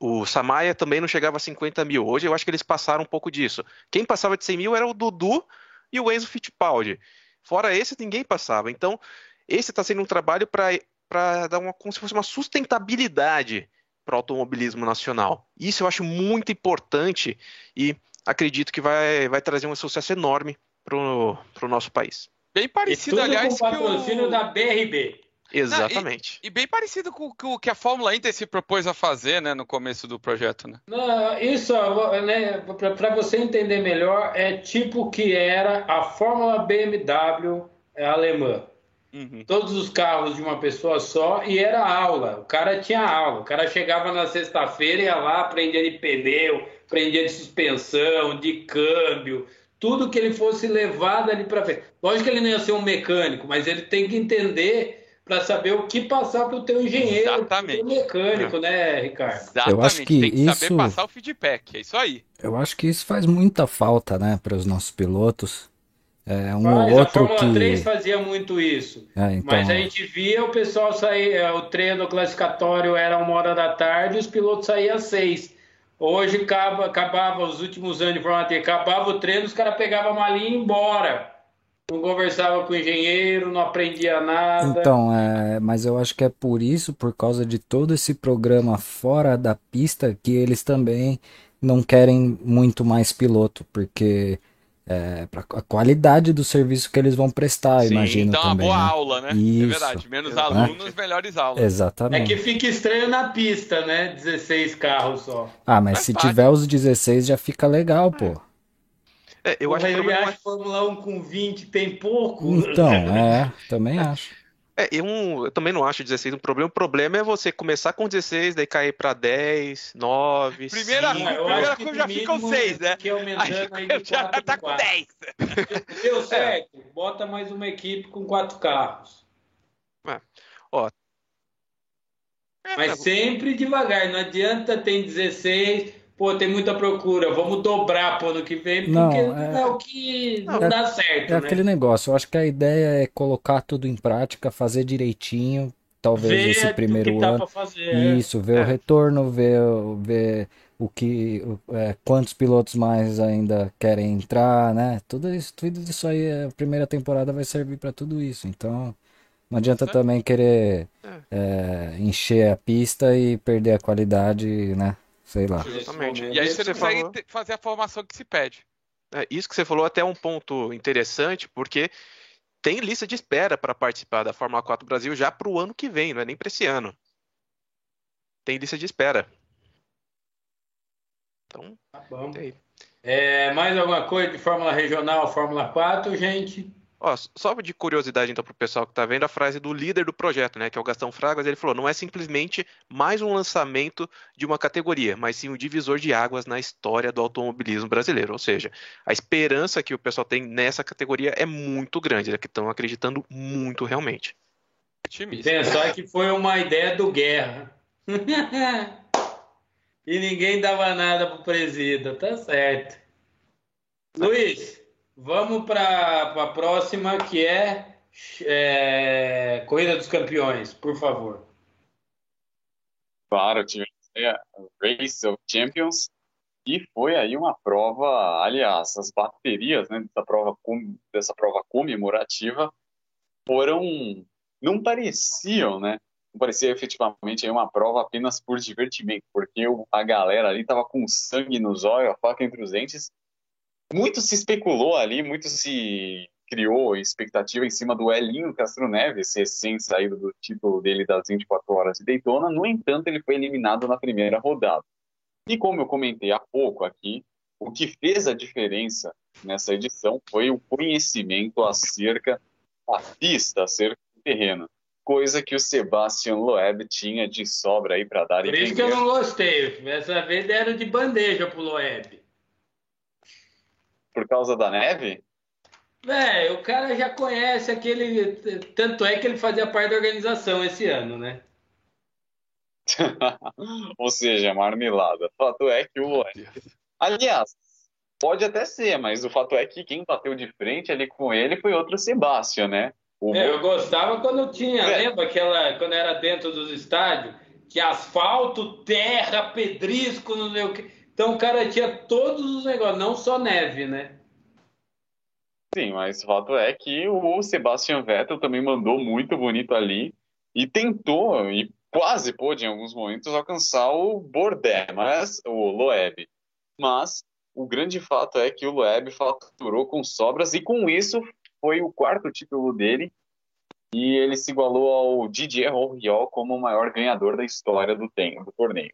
o Samaya também não chegava a 50 mil. Hoje eu acho que eles passaram um pouco disso. Quem passava de 100 mil era o Dudu e o Enzo Fittipaldi. Fora esse, ninguém passava. Então, esse está sendo um trabalho para dar uma, como se fosse uma sustentabilidade para o automobilismo nacional. Isso eu acho muito importante e acredito que vai, vai trazer um sucesso enorme para o nosso país. Bem parecido, aliás, com o patrocínio o... da BRB. Exatamente. Não, e, e, bem parecido com o que a Fórmula Inter se propôs a fazer, né, no começo do projeto, né? Não, isso, né, para você entender melhor, é tipo o que era a Fórmula BMW alemã. Uhum. Todos os carros de uma pessoa só e era aula. O cara tinha aula. O cara chegava na sexta-feira e ia lá, aprendia de pneu, aprendia de suspensão, de câmbio, tudo que ele fosse levado ali para frente. Lógico que ele não ia ser um mecânico, mas ele tem que entender para saber o que passar para o teu engenheiro, Exatamente. pro mecânico, é. né, Ricardo? Exatamente. Eu acho que tem que isso... saber passar o feedback, é isso aí. Eu acho que isso faz muita falta, né, para os nossos pilotos é, um ou outro a Fórmula que... 3 fazia muito isso. É, então... Mas a gente via o pessoal sair, é, o treino classificatório era uma hora da tarde e os pilotos saíam às seis. Hoje acaba, acabava os últimos anos de 3, acabava o treino, os caras pegavam a malinha e embora. Não conversava com o engenheiro, não aprendia nada. Então, é, mas eu acho que é por isso, por causa de todo esse programa fora da pista, que eles também não querem muito mais piloto, porque é, para a qualidade do serviço que eles vão prestar, Sim, imagino então também. Então, uma boa né? aula, né? É Isso. É verdade. Menos alunos, é. melhores aulas. Exatamente. É que fica estranho na pista, né? 16 carros só. Ah, mas se parte. tiver os 16 já fica legal, pô. É, eu acho que eu acho Fórmula 1 com 20 tem pouco. Então, é, também acho. É, eu, eu, também não acho 16 um problema. O problema é você começar com 16, daí cair para 10, 9, primeira, 5. Primeira curva já ficam 6, né? Que aumentando aí, aí já tá com 10. Deu certo. É. Bota mais uma equipe com quatro carros. É. Ó. Mas sempre devagar. Não adianta tem 16 pô, tem muita procura, vamos dobrar pro ano que vem, porque não, é, é o que não, é, dá certo. É né? aquele negócio, eu acho que a ideia é colocar tudo em prática, fazer direitinho, talvez ver esse primeiro ano. Fazer, é. Isso, ver o é. retorno, ver, ver o que. É, quantos pilotos mais ainda querem entrar, né? Tudo isso, tudo isso aí, a primeira temporada vai servir para tudo isso. Então. Não adianta também querer encher a pista e perder a qualidade, né? Sei lá. Exatamente. E aí você não consegue falou... fazer a formação que se pede. É, isso que você falou é até um ponto interessante, porque tem lista de espera para participar da Fórmula 4 Brasil já para o ano que vem, não é nem para esse ano. Tem lista de espera. Então, tá bom. É, mais alguma coisa de Fórmula Regional, Fórmula 4, gente? Ó, só de curiosidade, então, para o pessoal que está vendo a frase do líder do projeto, né, que é o Gastão Fragas, ele falou: não é simplesmente mais um lançamento de uma categoria, mas sim um divisor de águas na história do automobilismo brasileiro. Ou seja, a esperança que o pessoal tem nessa categoria é muito grande, é que estão acreditando muito realmente. Pensar que foi uma ideia do Guerra. e ninguém dava nada pro presida, tá certo. Luiz, Vamos para a próxima, que é, é, Corrida dos Campeões, por favor. Claro, tivemos a Race of Champions, E foi aí uma prova, aliás, as baterias né, dessa, prova, dessa prova comemorativa foram, não pareciam, né? Não parecia efetivamente aí uma prova apenas por divertimento, porque a galera ali tava com sangue nos olhos, a faca entre os dentes. Muito se especulou ali, muito se criou expectativa em cima do Elinho Castro Neves, recém saído do título dele das 24 horas de Daytona. No entanto, ele foi eliminado na primeira rodada. E como eu comentei há pouco aqui, o que fez a diferença nessa edição foi o conhecimento acerca da pista, acerca do terreno. Coisa que o Sebastian Loeb tinha de sobra aí para dar. Por isso que eu não gostei. Essa vez deram de bandeja pro Loeb. Por causa da neve? É, o cara já conhece aquele. Tanto é que ele fazia parte da organização esse ano, né? Ou seja, marmelada. O fato é que o. Aliás, pode até ser, mas o fato é que quem bateu de frente ali com ele foi outro Sebastião, né? O... É, eu gostava quando tinha, é. lembra aquela, quando era dentro dos estádios, que asfalto, terra, pedrisco, não sei o que. Então o cara tinha todos os negócios, não só neve, né? Sim, mas o fato é que o Sebastian Vettel também mandou muito bonito ali e tentou, e quase pôde em alguns momentos alcançar o Bordé, mas o Loeb. Mas o grande fato é que o Loeb faturou com sobras e com isso foi o quarto título dele e ele se igualou ao Didier Rouriol como o maior ganhador da história do, tempo, do torneio.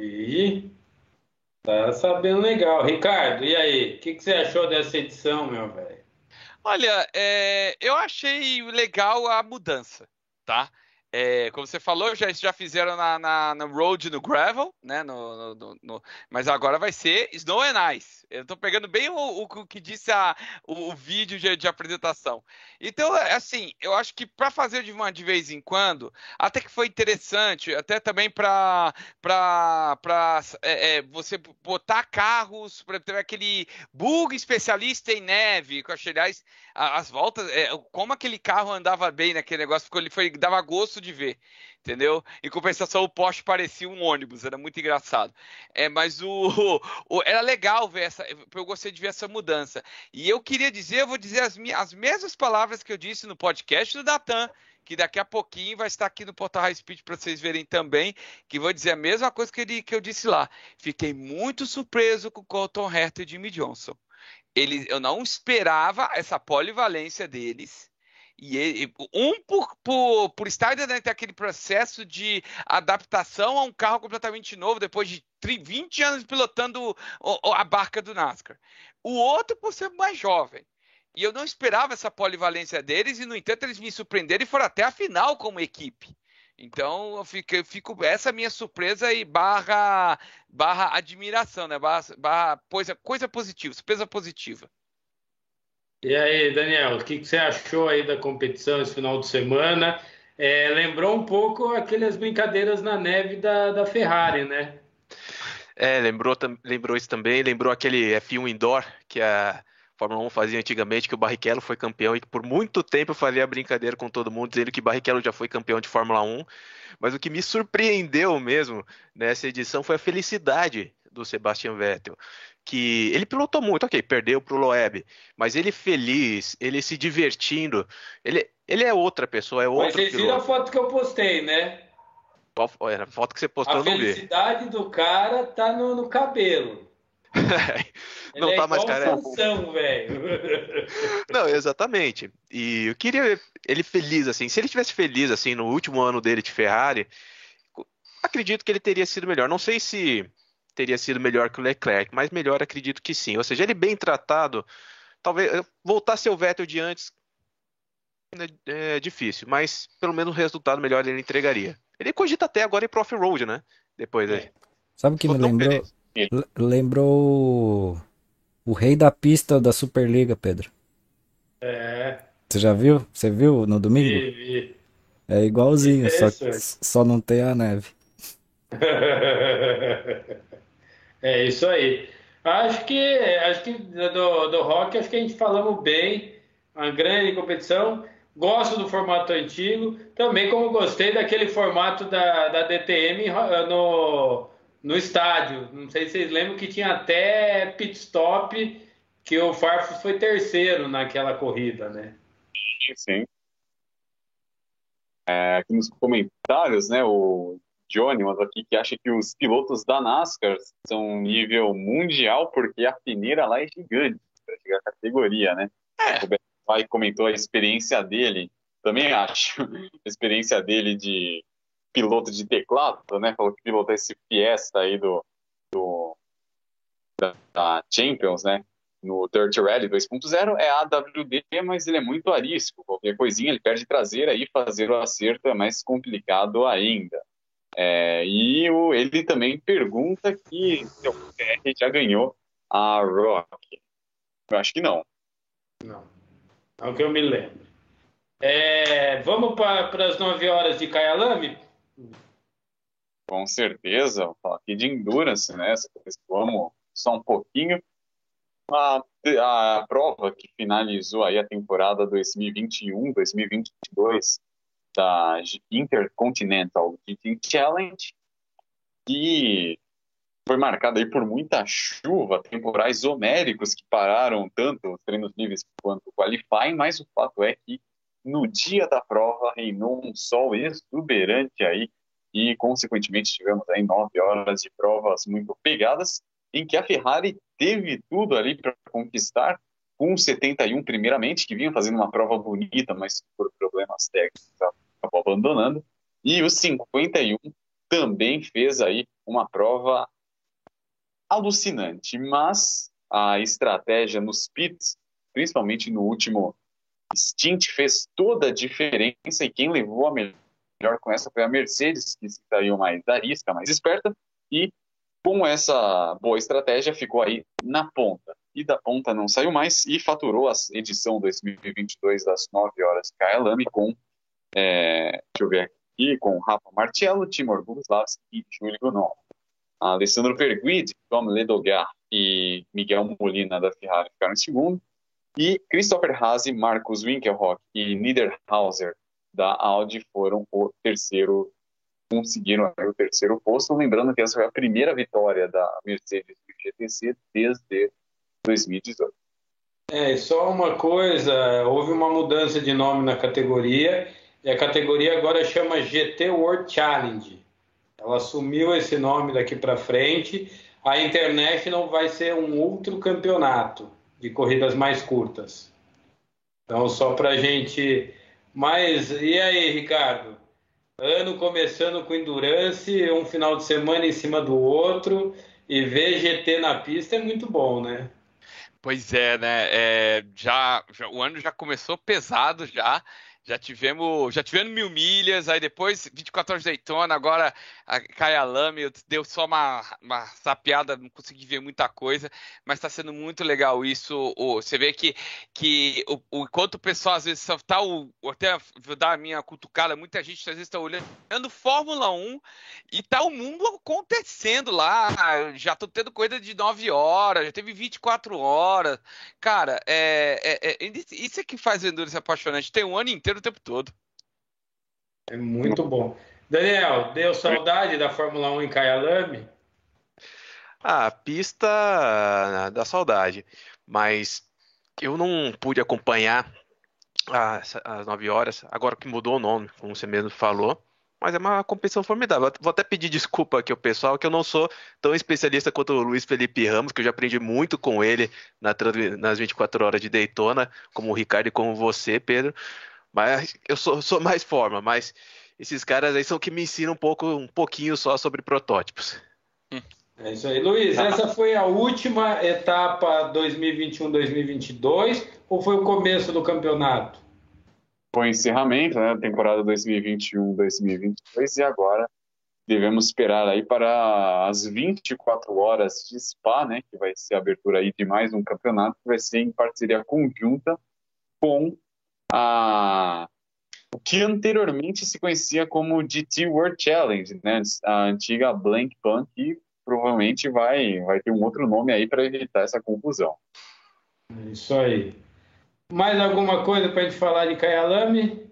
E tá sabendo legal. Ricardo, e aí? O que, que, você achou dessa edição, meu velho? Olha, é, eu achei legal a mudança, tá? É, como você falou, já, já fizeram na, na, na Road no Gravel, né? No, no, no, mas agora vai ser Snow and Ice. Eu tô pegando bem o, o, o que disse a, o, o vídeo de, de, apresentação. Então, é, assim, eu acho que para fazer de uma de vez em quando, até que foi interessante, até também para é, é, você botar carros, para ter aquele bug especialista em neve, que eu achei, aliás, as voltas, é, como aquele carro andava bem naquele negócio, ficou, ele foi, dava gosto de ver entendeu? Em compensação, o Porsche parecia um ônibus, era muito engraçado. É, mas o, o, era legal ver essa, eu gostei de ver essa mudança. E eu queria dizer, eu vou dizer as, as mesmas palavras que eu disse no podcast do Datan, que daqui a pouquinho vai estar aqui no Portal High Speed para vocês verem também, que vou dizer a mesma coisa que, ele, que eu disse lá. Fiquei muito surpreso com o Colton Herta e Jimmy Johnson. Ele, eu não esperava essa polivalência deles e ele, um por, por, por estar dentro daquele processo de adaptação a um carro completamente novo, depois de 20 anos pilotando a barca do NASCAR. O outro por ser mais jovem. E eu não esperava essa polivalência deles, e no entanto eles me surpreenderam e foram até a final como equipe. Então eu fico, eu fico essa minha surpresa e barra, barra admiração, né? Barra, barra coisa, coisa positiva, surpresa positiva. E aí, Daniel, o que, você achou aí da competição esse final de semana? É, lembrou um pouco aquelas brincadeiras na neve da, da Ferrari, né? É, lembrou, lembrou isso também, lembrou aquele F1 Indoor que a Fórmula 1 fazia antigamente, que o Barrichello foi campeão e que por muito tempo fazia brincadeira com todo mundo, dizendo que Barrichello já foi campeão de Fórmula 1. Mas o que me surpreendeu mesmo nessa edição foi a felicidade do Sebastian Vettel que ele pilotou muito, ok, perdeu para o Loeb, mas ele feliz, ele se divertindo, ele, ele é outra pessoa, é outro Mas vocês viram a foto que eu postei, né? A foto que você postou? A felicidade do cara tá no, no cabelo. não ele é tá é mais careca. velho. não, exatamente. E eu queria ele feliz assim. Se ele tivesse feliz assim no último ano dele de Ferrari, acredito que ele teria sido melhor. Não sei se teria sido melhor que o Leclerc, mas melhor acredito que sim. Ou seja, ele bem tratado, talvez voltar a ser o Vettel de antes é, é difícil, mas pelo menos o resultado melhor ele entregaria. Ele cogita até agora ir pro off-road, né? Depois aí. Sabe o que me lembrou? Lembrou o, o rei da pista da Superliga, Pedro. É. Você já viu? Você viu no domingo? Vi, vi. É igualzinho, só, só não tem a neve. É isso aí. Acho que, acho que do, do rock, acho que a gente falamos bem. Uma grande competição. Gosto do formato antigo. Também como gostei daquele formato da, da DTM no, no estádio. Não sei se vocês lembram que tinha até pit stop que o Farfus foi terceiro naquela corrida, né? Sim. É, aqui nos comentários, né, o Johnny mandou aqui que acha que os pilotos da NASCAR são nível mundial porque a peneira lá é gigante para chegar à categoria, né? É. O Beto comentou a experiência dele, também acho, a experiência dele de piloto de teclado, né? Falou que pilotou esse Fiesta aí do, do da, da Champions, né? No Dirt Rally 2.0 é AWD, mas ele é muito arisco. Qualquer coisinha ele perde traseira e fazer o acerto é mais complicado ainda. É, e o, ele também pergunta que se o PR já ganhou a Rock. Eu acho que não. Não. Não que eu me lembro. É, vamos para as 9 horas de Kyalami? Com certeza, vou falar aqui de Endurance, né? Vamos só um pouquinho. A, a prova que finalizou aí a temporada 2021-2022 da Intercontinental Challenge, que foi marcada aí por muita chuva, temporais homéricos que pararam tanto os treinos livres quanto o qualifying, mas o fato é que no dia da prova reinou um sol exuberante aí e, consequentemente, tivemos aí nove horas de provas muito pegadas, em que a Ferrari teve tudo ali para conquistar, com 71 primeiramente, que vinha fazendo uma prova bonita, mas por problemas técnicos acabou abandonando, e o 51 também fez aí uma prova alucinante, mas a estratégia nos pits, principalmente no último stint, fez toda a diferença e quem levou a melhor com essa foi a Mercedes, que saiu mais arisca, mais esperta, e com essa boa estratégia ficou aí na ponta. E da ponta não saiu mais e faturou a edição 2022 das 9 horas Kyalami com, é, deixa eu ver aqui, com Rafa Martiello, Timor Boguslavski e Júlio Gonon. Alessandro Perguidi, Tom Ledogar e Miguel Molina da Ferrari ficaram em segundo. E Christopher Haase, Marcos Winkelhock e Niederhauser da Audi foram o terceiro, conseguiram o terceiro posto. Lembrando que essa foi a primeira vitória da Mercedes do GTC desde 2018. É, só uma coisa, houve uma mudança de nome na categoria e a categoria agora chama GT World Challenge. Ela assumiu esse nome daqui para frente. A International vai ser um outro campeonato de corridas mais curtas. Então, só para a gente mas e aí, Ricardo? Ano começando com Endurance, um final de semana em cima do outro e ver GT na pista é muito bom, né? Pois é, né? É, já, já, o ano já começou pesado já. Já tivemos, já tivemos mil milhas, aí depois 24 horas de Daytona, agora a Kyalami deu só uma, uma sapeada, não consegui ver muita coisa, mas está sendo muito legal isso. Você vê que, que o, o, enquanto o pessoal às vezes só tá o, até vou dar a minha cutucada, muita gente às vezes está olhando Fórmula 1 e tá o mundo acontecendo lá. Já tô tendo coisa de 9 horas, já teve 24 horas. Cara, é, é, é isso é que faz Endurance apaixonante. Tem um ano inteiro o tempo todo. É muito bom. Daniel, deu saudade da Fórmula 1 em Kyalami? Ah, a pista da saudade, mas eu não pude acompanhar às, às 9 horas, agora que mudou o nome, como você mesmo falou, mas é uma competição formidável. Vou até pedir desculpa aqui ao pessoal, que eu não sou tão especialista quanto o Luiz Felipe Ramos, que eu já aprendi muito com ele na, nas 24 horas de Daytona, como o Ricardo e como você, Pedro. Mas eu sou, sou mais forma, mas esses caras aí são que me ensinam um pouco, um pouquinho só sobre protótipos. É isso aí. Luiz, essa foi a última etapa 2021-2022 ou foi o começo do campeonato? Foi o encerramento, né, da temporada 2021-2022 e agora devemos esperar aí para as 24 horas de Spa, né, que vai ser a abertura aí de mais um campeonato, que vai ser em parceria conjunta com a que anteriormente se conhecia como GT World Challenge, né? A antiga Blank Punk, que provavelmente vai, vai ter um outro nome aí para evitar essa confusão. Isso aí. Mais alguma coisa para a gente falar de Kyalami?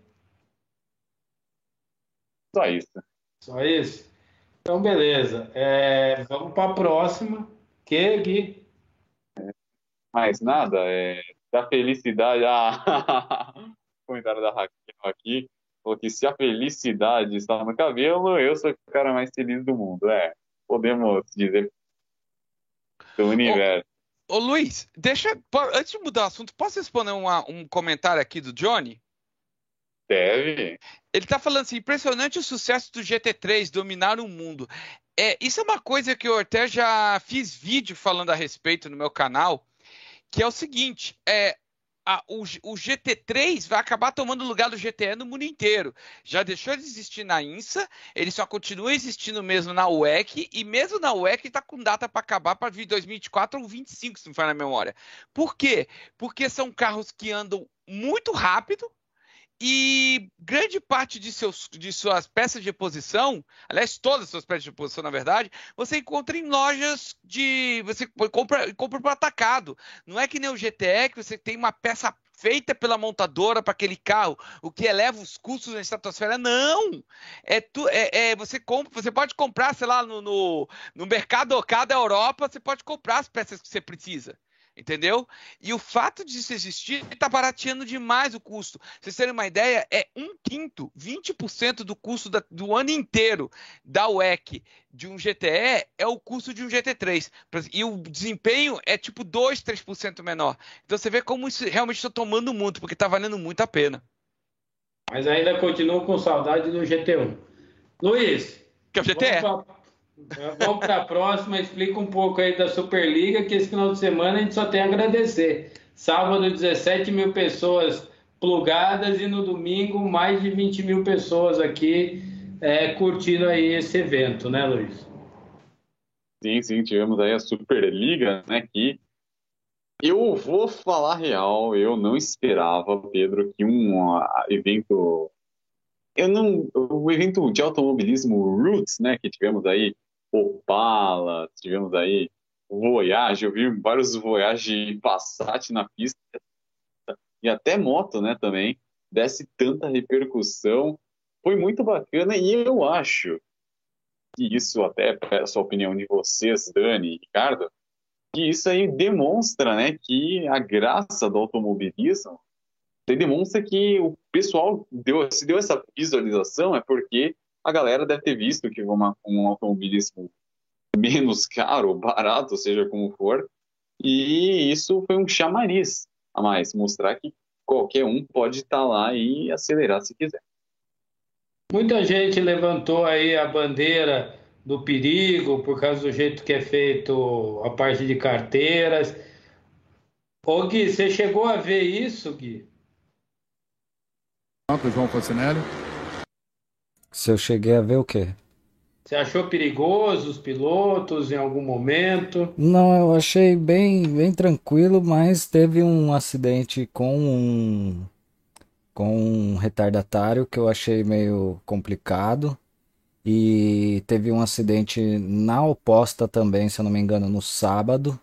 Só isso. Só isso? Então, beleza. É, vamos para a próxima. Que, Gui? Mais nada, é, da felicidade. Ah, comentário da Raquel aqui. Falou que se a felicidade está no cabelo, eu sou o cara mais feliz do mundo. É, podemos dizer do universo. Ô, ô Luiz, deixa. Antes de mudar o assunto, posso responder uma, um comentário aqui do Johnny? Deve. Ele tá falando assim: impressionante o sucesso do GT3 dominar o mundo. É, isso é uma coisa que eu até já fiz vídeo falando a respeito no meu canal, que é o seguinte: é, a, o, o, GT3 vai acabar tomando o lugar do GTE no mundo inteiro. Já deixou de existir na INSA, ele só continua existindo mesmo na UEC, e mesmo na UEC está com data para acabar para 2024 ou 2025, se não for na memória. Por quê? Porque são carros que andam muito rápido, e grande parte de, seus, de suas peças de reposição, aliás, todas as suas peças de reposição, na verdade, você encontra em lojas de. Você compra, compra para atacado. Não é que nem o GTE, que você tem uma peça feita pela montadora para aquele carro, o que eleva os custos na estratosfera. Não! É, tu, é, é, você compra, você pode comprar, sei lá, no, no, no mercado da Europa, você pode comprar as peças que você precisa entendeu? E o fato de isso existir está barateando demais o custo. Pra vocês terem uma ideia, é um quinto, 20% do custo da, do ano inteiro da UEC de um GTE é o custo de um GT3. E o desempenho é tipo 2, 3% menor. Então você vê como isso realmente está tomando muito, porque está valendo muito a pena. Mas ainda continuo com saudade do GT1. Luiz. Que é o GTE? Vamos para a próxima, explica um pouco aí da Superliga, que esse final de semana a gente só tem a agradecer. Sábado, 17 mil pessoas plugadas e no domingo, mais de 20 mil pessoas aqui é, curtindo aí esse evento, né, Luiz? Sim, sim, tivemos aí a Superliga, né, que eu vou falar real, eu não esperava, Pedro, que um evento eu não, o evento de automobilismo Roots, né, que tivemos aí Opala, tivemos aí Voyage, eu vi vários Voyage Passat na pista, e até moto, né, também, desse tanta repercussão, foi muito bacana, e eu acho que isso, até a sua opinião de vocês, Dani e Ricardo, que isso aí demonstra, né, que a graça do automobilismo demonstra que o pessoal deu, se deu essa visualização é porque a galera deve ter visto que uma, um automobilismo menos caro, barato, seja como for, e isso foi um chamariz a mais, mostrar que qualquer um pode estar tá lá e acelerar se quiser. Muita gente levantou aí a bandeira do perigo por causa do jeito que é feito a parte de carteiras. Ô Gui, você chegou a ver isso, Gui? João Foncinelli. Se eu cheguei a ver o quê? Você achou perigoso os pilotos em algum momento? Não, eu achei bem, bem tranquilo, mas teve um acidente com um com um retardatário que eu achei meio complicado. E teve um acidente na oposta também, se eu não me engano, no sábado.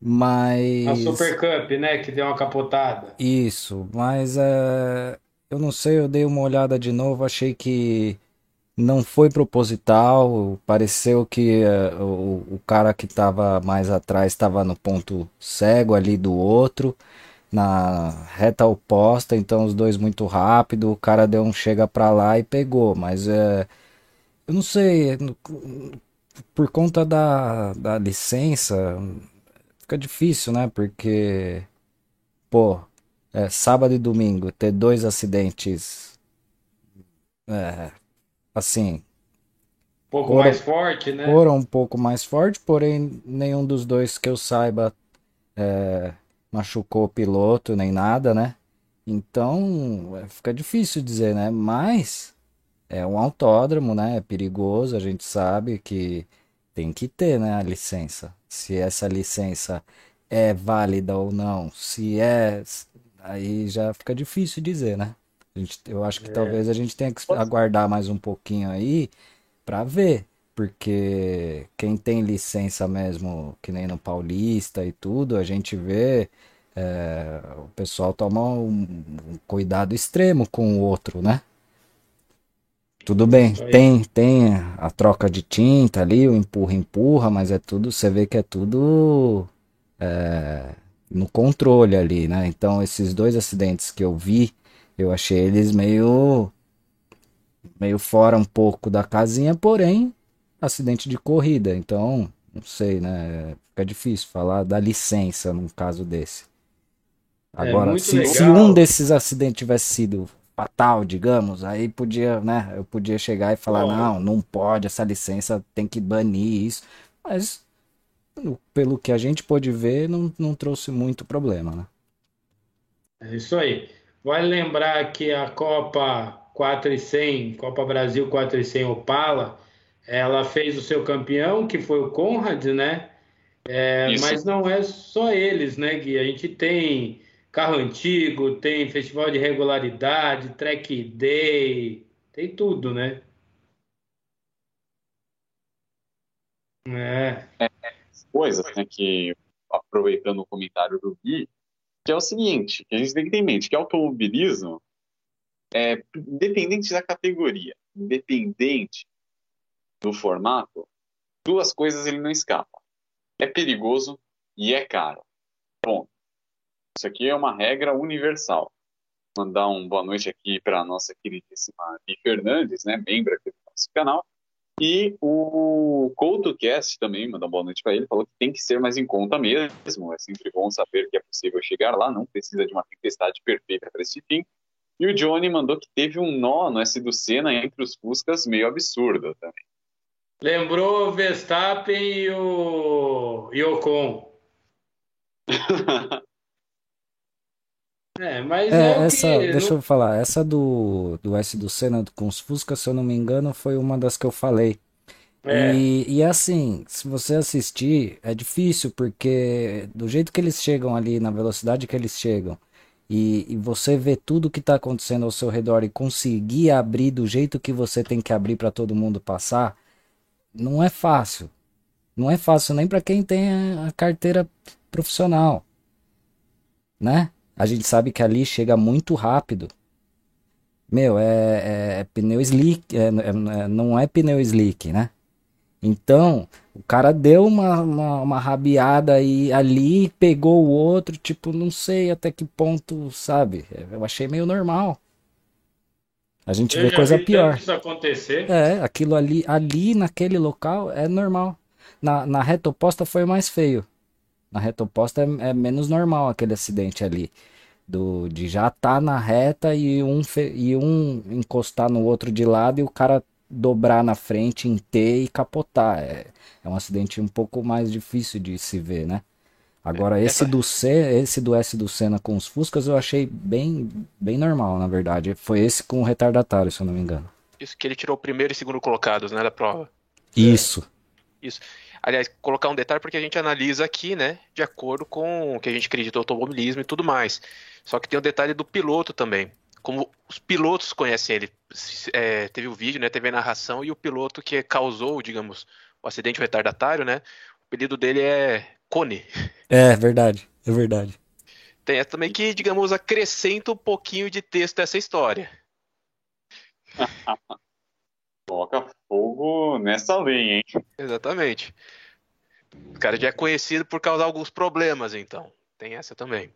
Mas. A Super Cup, né? Que deu uma capotada. Isso, mas é. Eu não sei, eu dei uma olhada de novo, achei que não foi proposital, pareceu que uh, o, o cara que estava mais atrás estava no ponto cego ali do outro, na reta oposta, então os dois muito rápido, o cara deu um chega para lá e pegou, mas uh, eu não sei, por conta da, da licença, fica difícil, né? Porque, pô, é, sábado e domingo ter dois acidentes é, assim um pouco foram, mais forte, né? Foram um pouco mais forte, porém nenhum dos dois que eu saiba é, machucou o piloto nem nada, né? Então é, fica difícil dizer, né? Mas é um autódromo, né? É perigoso, a gente sabe que tem que ter, né, a licença. Se essa licença é válida ou não, se é Aí já fica difícil dizer, né? A gente, eu acho que é. talvez a gente tenha que aguardar mais um pouquinho aí para ver, porque quem tem licença mesmo, que nem no Paulista e tudo, a gente vê é, o pessoal toma um, um cuidado extremo com o outro, né? Tudo bem, tem, tem a troca de tinta ali, o empurra, empurra, mas é tudo, você vê que é tudo é, no controle ali, né? Então, esses dois acidentes que eu vi, eu achei eles meio, meio fora um pouco da casinha, porém, acidente de corrida. Então, não sei, né? Fica difícil falar da licença num caso desse. Agora, É se, se um desses acidentes tivesse sido fatal, digamos, aí podia, né? Eu podia chegar e falar, Ó. não, não pode, essa licença tem que banir isso. Mas, pelo que a gente pôde ver, não, não trouxe muito problema, né? É isso aí. Vale lembrar que a Copa 4 e 100, Copa Brasil 4 e 100 Opala, ela fez o seu campeão, que foi o Conrad, né? É, mas não é só eles, né, Gui? A gente tem carro antigo, tem festival de regularidade, track day, tem tudo, né? É, coisas, né, que, aproveitando o comentário do Gui, que é o seguinte, que a gente tem que ter em mente, que automobilismo é independente da categoria, independente do formato, duas coisas ele não escapa. É perigoso e é caro. Bom, isso aqui é uma regra universal. Mandar um boa noite aqui para a nossa queridíssima Bi Fernandes, né, membro aqui do nosso canal. E o CoutoCast também, mandar uma boa noite para ele, falou que tem que ser mais em conta mesmo. É sempre bom saber que é possível chegar lá, não precisa de uma tempestade perfeita para esse fim. E o Johnny mandou que teve um nó no S do Senna entre os Fuscas meio absurdo também. lembrou o Verstappen e o, e Ocon. É, mas é, É, essa, que deixa eu falar, essa do, do S do Senna com os Fusca, se eu não me engano, foi uma das que eu falei. É. E, e assim, se você assistir, é difícil, porque do jeito que eles chegam ali, na velocidade que eles chegam, e, e você vê tudo que está acontecendo ao seu redor e conseguir abrir do jeito que você tem que abrir para todo mundo passar, não é fácil. Não é fácil nem para quem tem a, a carteira profissional, né? A gente sabe que ali chega muito rápido. Meu, é, é- é pneu slick, é- é- não é pneu slick, né? Então, o cara deu uma, uma, uma rabiada aí ali, pegou o outro, tipo, não sei até que ponto, sabe? Eu achei meio normal. A gente Eu vê coisa pior. isso acontecer. É, aquilo ali, ali naquele local é normal. Na, na reta oposta foi mais feio. Na reta oposta é, é menos normal aquele acidente ali. Do, de já estar na reta e um, fe- e um encostar no outro de lado e o cara dobrar na frente em T e capotar. É, é um acidente um pouco mais difícil de se ver, né? Agora, esse do C, esse do S do Senna com os Fuscas eu achei bem, bem normal, na verdade. Foi esse com o retardatário, se eu não me engano. Isso que ele tirou o primeiro e segundo colocados, né, da prova. Isso. Aliás, colocar um detalhe porque a gente analisa aqui, né, de acordo com o que a gente acredita no automobilismo e tudo mais. Só que tem o detalhe do piloto também. Como os pilotos conhecem ele. É, teve o vídeo, né, teve a narração e o piloto que causou, digamos, o acidente o retardatário, né, o apelido dele é Cone. É verdade, é verdade. Tem essa também que, digamos, acrescenta um pouquinho de texto a essa história. Coloca fogo nessa lenha, hein? Exatamente. O cara já é conhecido por causar alguns problemas, então. Tem essa também.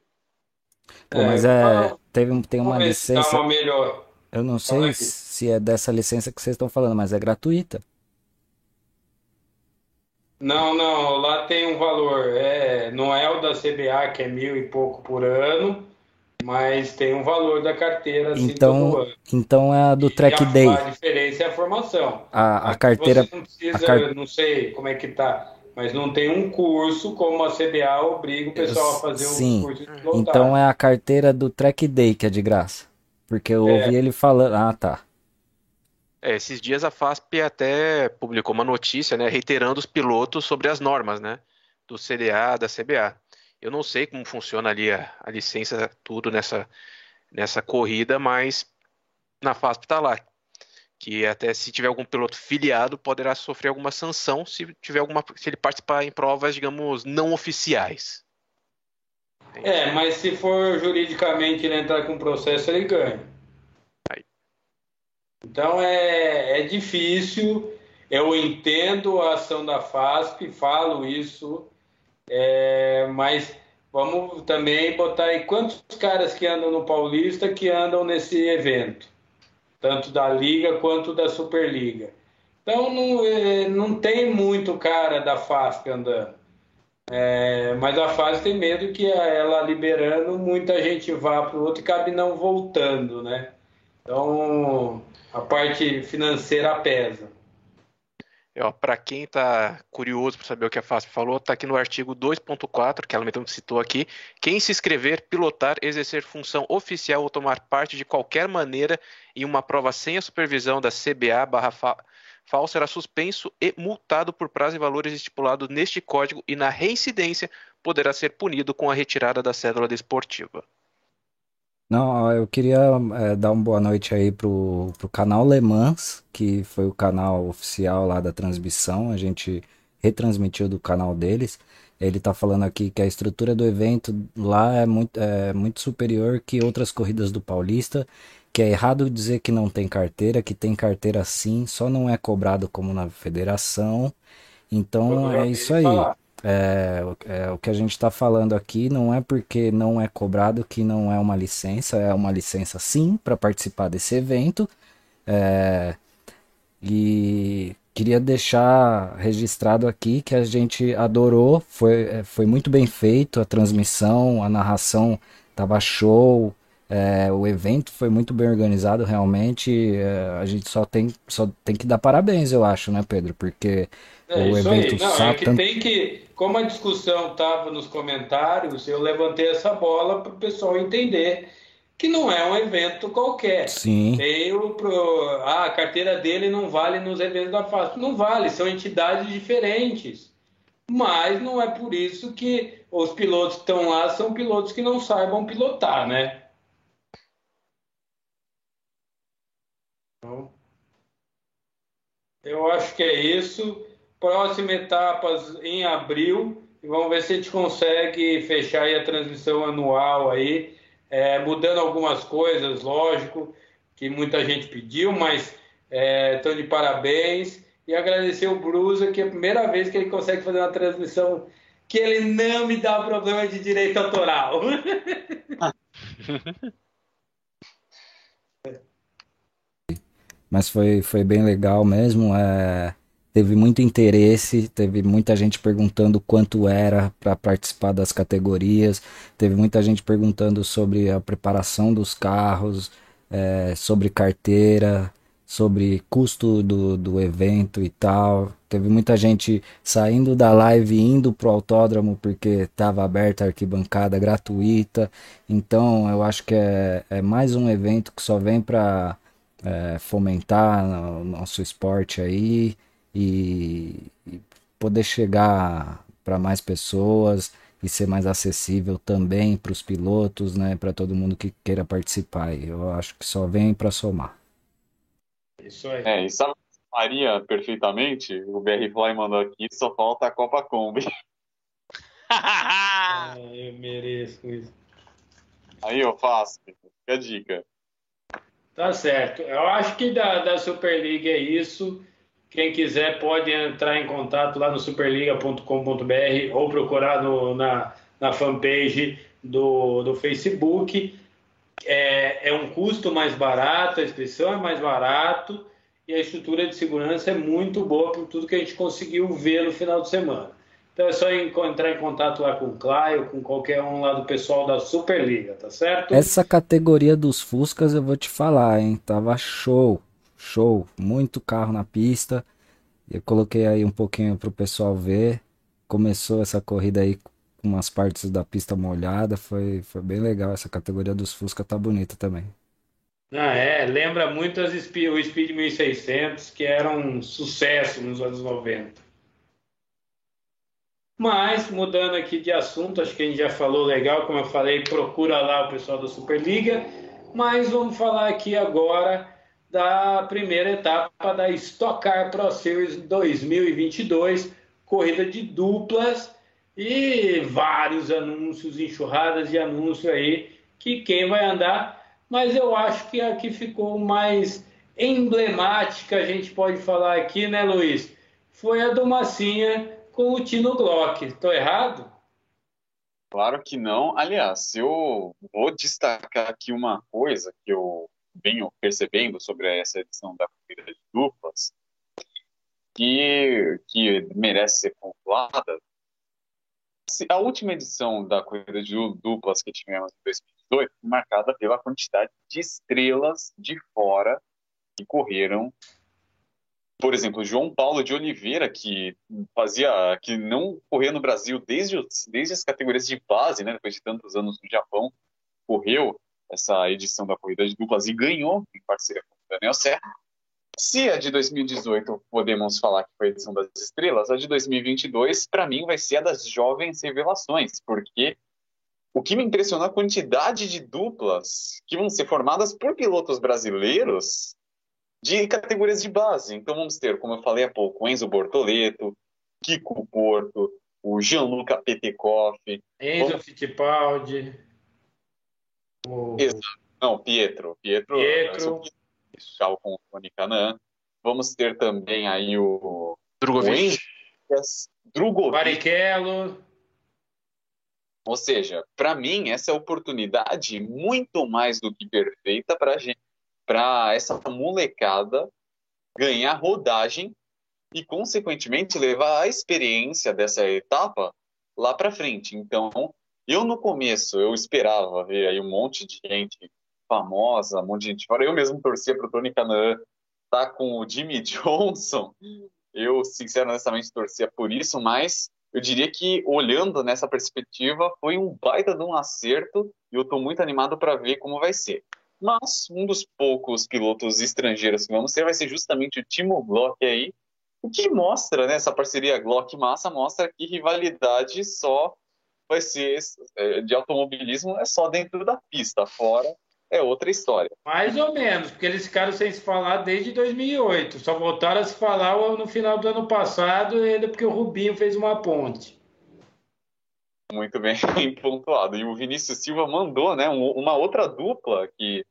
Pô, É, mas é, vamos- teve, um- tem uma licença, uma melhor. eu não sei se é dessa licença que vocês estão falando, mas é gratuita. Não, não, lá tem um valor. É, não é o da CBA, que é mil e pouco por ano, mas tem um valor da carteira assim Então. Então é a do E Track a, Day. a diferença é a formação. A, a Aqui carteira, Você não precisa, a car- não sei como é que tá, mas não tem um curso como a CBA obriga o pessoal a fazer Sim. um curso de pilotar. então é a carteira do Track Day que é de graça. Porque eu É. ouvi ele falando, ah, tá. É, esses dias a FASP até publicou uma notícia, né, reiterando os pilotos sobre as normas, né, do CDA, da CBA. Eu não sei como funciona ali a, a licença, tudo nessa, nessa corrida, mas na FASP está lá. Que até se tiver algum piloto filiado, poderá sofrer alguma sanção se tiver alguma, se ele participar em provas, digamos, não oficiais. É, mas se for juridicamente ele entrar com processo, ele ganha. Então é, é difícil, eu entendo a ação da FASP, falo isso, é, mas vamos também botar aí quantos caras que andam no Paulista que andam nesse evento, tanto da Liga quanto da Superliga. Então não, é, não tem muito cara da FASP andando. É, mas a fase tem medo que ela liberando, muita gente vá para o outro e cabe não voltando, né? Então a parte financeira pesa. Para quem está curioso para saber o que a FASP falou, está aqui no artigo 2.4, que ela mesmo citou aqui. Quem se inscrever, pilotar, exercer função oficial ou tomar parte de qualquer maneira em uma prova sem a supervisão da CBA barra FAO será suspenso e multado por prazo e valores estipulados neste código e na reincidência poderá ser punido com a retirada da cédula desportiva. Não, eu queria é, dar uma boa noite aí pro, pro canal Le Mans, que foi o canal oficial lá da transmissão. A gente retransmitiu do canal deles. Ele tá falando aqui que a estrutura do evento lá é muito, é muito superior que outras corridas do Paulista que é errado dizer que não tem carteira, que tem carteira sim, só não é cobrado como na federação. Então é isso aí. É, é, o que a gente está falando aqui não é porque não é cobrado que não é uma licença, é uma licença sim para participar desse evento. É, e queria deixar registrado aqui que a gente adorou, foi, é, foi muito bem feito a transmissão, a narração estava show. É, o evento foi muito bem organizado, realmente. É, a gente só tem, só tem que dar parabéns, eu acho, né, Pedro? Porque é, o evento Não, é que tem que, como a discussão estava nos comentários, eu levantei essa bola para o pessoal entender que não é um evento qualquer. Sim. Veio pro, ah, a carteira dele não vale nos eventos da FASP. Não vale, são entidades diferentes. Mas não é por isso que os pilotos que estão lá são pilotos que não saibam pilotar, né? Eu acho que é isso. Próxima etapa em abril. E vamos ver se a gente consegue fechar a transmissão anual aí, é, mudando algumas coisas, lógico, que muita gente pediu, mas estão é, de parabéns. E agradecer o Brusa, que é a primeira vez que ele consegue fazer uma transmissão que ele não me dá problema de direito autoral. mas foi, foi bem legal mesmo. É, teve muito interesse, teve muita gente perguntando quanto era para participar das categorias, teve muita gente perguntando sobre a preparação dos carros, é, sobre carteira, sobre custo do, do evento e tal. Teve muita gente saindo da live indo pro autódromo porque estava aberta a arquibancada gratuita. Então eu acho que é, é mais um evento que só vem para é, fomentar o nosso esporte aí e, e poder chegar para mais pessoas e ser mais acessível também para os pilotos, né, para todo mundo que queira participar. Eu acho que só vem para somar. Isso aí. É, e sabe faria perfeitamente? O BR Fly mandou aqui, só falta a Copa Kombi. ah, eu mereço isso. Aí eu faço, fica a dica. Tá certo. Eu acho que da, da Superliga é isso. Quem quiser pode entrar em contato lá no superliga.com.br ou procurar no, na, na fanpage do, do Facebook. É, é um custo mais barato, a inscrição é mais barato e a estrutura de segurança é muito boa por tudo que a gente conseguiu ver no final de semana. Então é só entrar em contato lá com o Claio, com qualquer um lá do pessoal da Superliga, tá certo? Essa categoria dos Fuscas eu vou te falar, hein? Tava show, show, muito carro na pista. Eu coloquei aí um pouquinho pro pessoal ver. Começou essa corrida aí com umas partes da pista molhada, foi, foi bem legal. Essa categoria dos Fusca tá bonita também. Ah, é, lembra muito as, o Speed 1600, que era um sucesso nos anos 90. Mas, mudando aqui de assunto, acho que a gente já falou legal, como eu falei, procura lá o pessoal da Superliga. Mas vamos falar aqui agora da primeira etapa da Stock Car Pro Series 2022, corrida de duplas e vários anúncios, enxurradas de anúncios aí, que quem vai andar. Mas eu acho que aqui ficou mais emblemática, a gente pode falar aqui, né, Luiz? Foi a do Massinha com o Tino Glock. Estou errado? Claro que não. Aliás, eu vou destacar aqui uma coisa que eu venho percebendo sobre essa edição da corrida de duplas, que, que merece ser pontuada. A última edição da corrida de duplas que tivemos em 2018 foi marcada pela quantidade de estrelas de fora que correram por exemplo, João Paulo de Oliveira, que fazia, que não corria no Brasil desde, desde as categorias de base, né, depois de tantos anos no Japão, correu essa edição da corrida de duplas e ganhou em parceria com o Daniel Serra. Se a de 2018 podemos falar que foi a edição das estrelas, a de 2022, para mim, vai ser a das jovens revelações, porque o que me impressionou é a quantidade de duplas que vão ser formadas por pilotos brasileiros de categorias de base. Então vamos ter, como eu falei há pouco, Enzo Bortoleto, Kiko Porto, o Gianluca Petekoff. Enzo vamos... Fittipaldi. O... Não, Pietro. Pietro. Pietro. Tchau com o Tony Canan. Vamos ter também aí o. Drogovic. O Drogovic. Barrichello. Ou seja, para mim, essa é a oportunidade muito mais do que perfeita para gente para essa molecada ganhar rodagem e, consequentemente, levar a experiência dessa etapa lá para frente. Então, eu no começo, eu esperava ver aí um monte de gente famosa, um monte de gente fora. Eu mesmo torcia para o Tony Canan tá com o Jimmy Johnson. Eu, sinceramente, torcia por isso, mas eu diria que, olhando nessa perspectiva, foi um baita de um acerto e eu estou muito animado para ver como vai ser. Mas um dos poucos pilotos estrangeiros que vamos ter vai ser justamente o Timo Glock aí, o que mostra, né, essa parceria Glock-Massa mostra que rivalidade só vai ser é, de automobilismo é só dentro da pista, fora é outra história. Mais ou menos, porque eles ficaram sem se falar desde 2008. Só voltaram a se falar no final do ano passado, ainda porque o Rubinho fez uma ponte. Muito bem pontuado. E o Vinícius Silva mandou, né, uma outra dupla que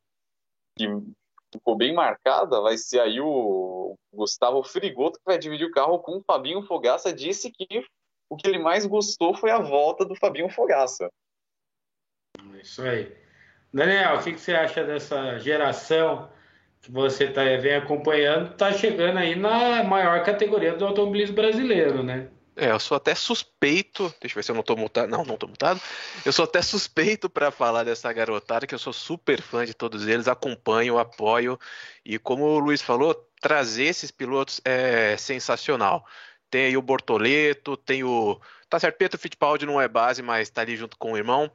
que ficou bem marcada vai ser aí o Gustavo Frigoto, que vai dividir o carro com o Fabinho Fogaça. Disse que o que ele mais gostou foi a volta do Fabinho Fogaça. Isso aí. Daniel, o que, você acha dessa geração que você tá, vem acompanhando? Está chegando aí na maior categoria do automobilismo brasileiro, né? É, eu sou até suspeito. Deixa eu ver se eu não tô mutado. Não, não tô mutado. Eu sou até suspeito para falar dessa garotada, que eu sou super fã de todos eles, acompanho, apoio. E como o Luiz falou, trazer esses pilotos é sensacional. Tem aí o Bortoleto, tem o. Tá certo, Pietro Fittipaldi não é base, mas tá ali junto com o irmão.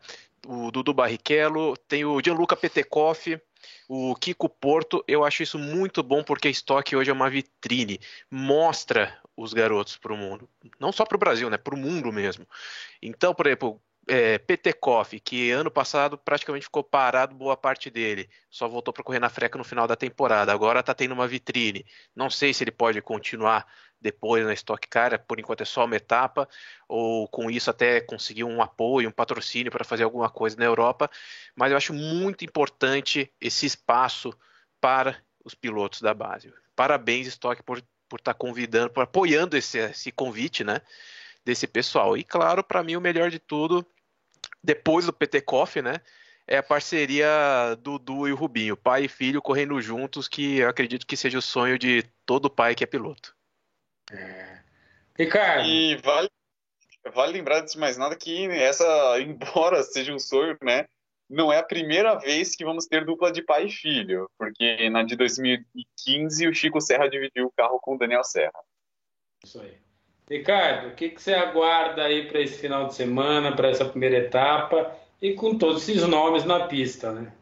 O Dudu Barrichello, tem o Gianluca Petekoff, o Kiko Porto, eu acho isso muito bom porque a estoque hoje é uma vitrine, mostra os garotos para o mundo, não só para o Brasil, né, para o mundo mesmo. Então, por exemplo, é, Petekoff, que ano passado praticamente ficou parado boa parte dele, só voltou para correr na freca no final da temporada. Agora está tendo uma vitrine. Não sei se ele pode continuar depois na Stock Car, por enquanto é só uma etapa, ou com isso até conseguir um apoio, um patrocínio para fazer alguma coisa na Europa. Mas eu acho muito importante esse espaço para os pilotos da base. Parabéns, Stock, por por estar tá convidando, por apoiando esse, esse convite, né? Desse pessoal. E claro, para mim o melhor de tudo depois do PT Coffee, né? É a parceria do Du e o Rubinho, pai e filho correndo juntos, que eu acredito que seja o sonho de todo pai que é piloto. É. Ricardo. E vale, vale lembrar, de mais nada, que essa, embora seja um sonho, né? Não é a primeira vez que vamos ter dupla de pai e filho, porque na de 2015 o Chico Serra dividiu o carro com o Daniel Serra. Isso aí. Ricardo, o que, que você aguarda aí para esse final de semana, para essa primeira etapa e com todos esses nomes na pista, né?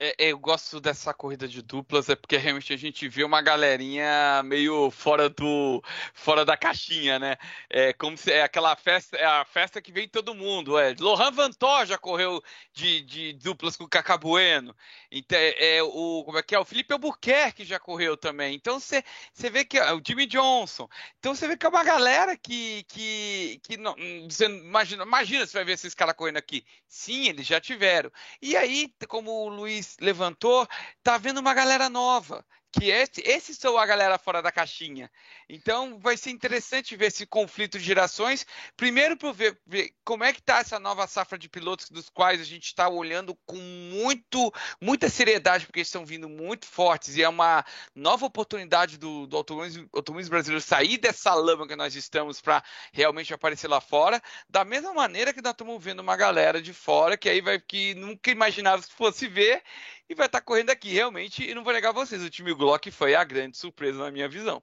É, é, eu gosto dessa corrida de duplas, é porque realmente a gente vê uma galerinha meio fora do fora da caixinha, né? É como se é aquela festa, é a festa que vem todo mundo. É. Lohan Vantó já correu de, de duplas com o Cacabueno. Então, é, é, o como é que é? O Felipe Albuquerque já correu também. Então você vê que o Jimmy Johnson. Então você vê que é uma galera que que, que não, você imagina, imagina se vai ver esses caras correndo aqui. Sim, eles já tiveram. E aí, como o Luiz levantou, tá vendo uma galera nova. Que esse, esses são a galera fora da caixinha. Então vai ser interessante ver esse conflito de gerações. Primeiro para ver, ver, como é que está essa nova safra de pilotos dos quais a gente está olhando com muito, muita seriedade, porque eles estão vindo muito fortes e é uma nova oportunidade do, do automobilismo, automobilismo brasileiro sair dessa lama que nós estamos para realmente aparecer lá fora. Da mesma maneira que nós estamos vendo uma galera de fora que aí vai que nunca imaginava que fosse ver e vai estar tá correndo aqui realmente. E não vou negar vocês, o time Glock foi a grande surpresa na minha visão.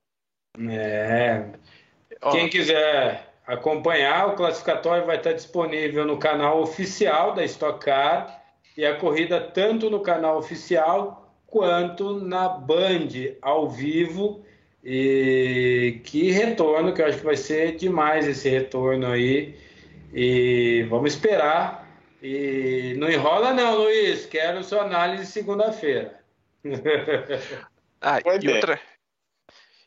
É. Quem quiser acompanhar, o classificatório vai estar disponível no canal oficial da Stock Car e a corrida tanto no canal oficial quanto na Band ao vivo. E que retorno, que eu acho que vai ser demais esse retorno aí. E vamos esperar e não enrola não, Luiz. Quero sua análise segunda-feira. ah, e outra,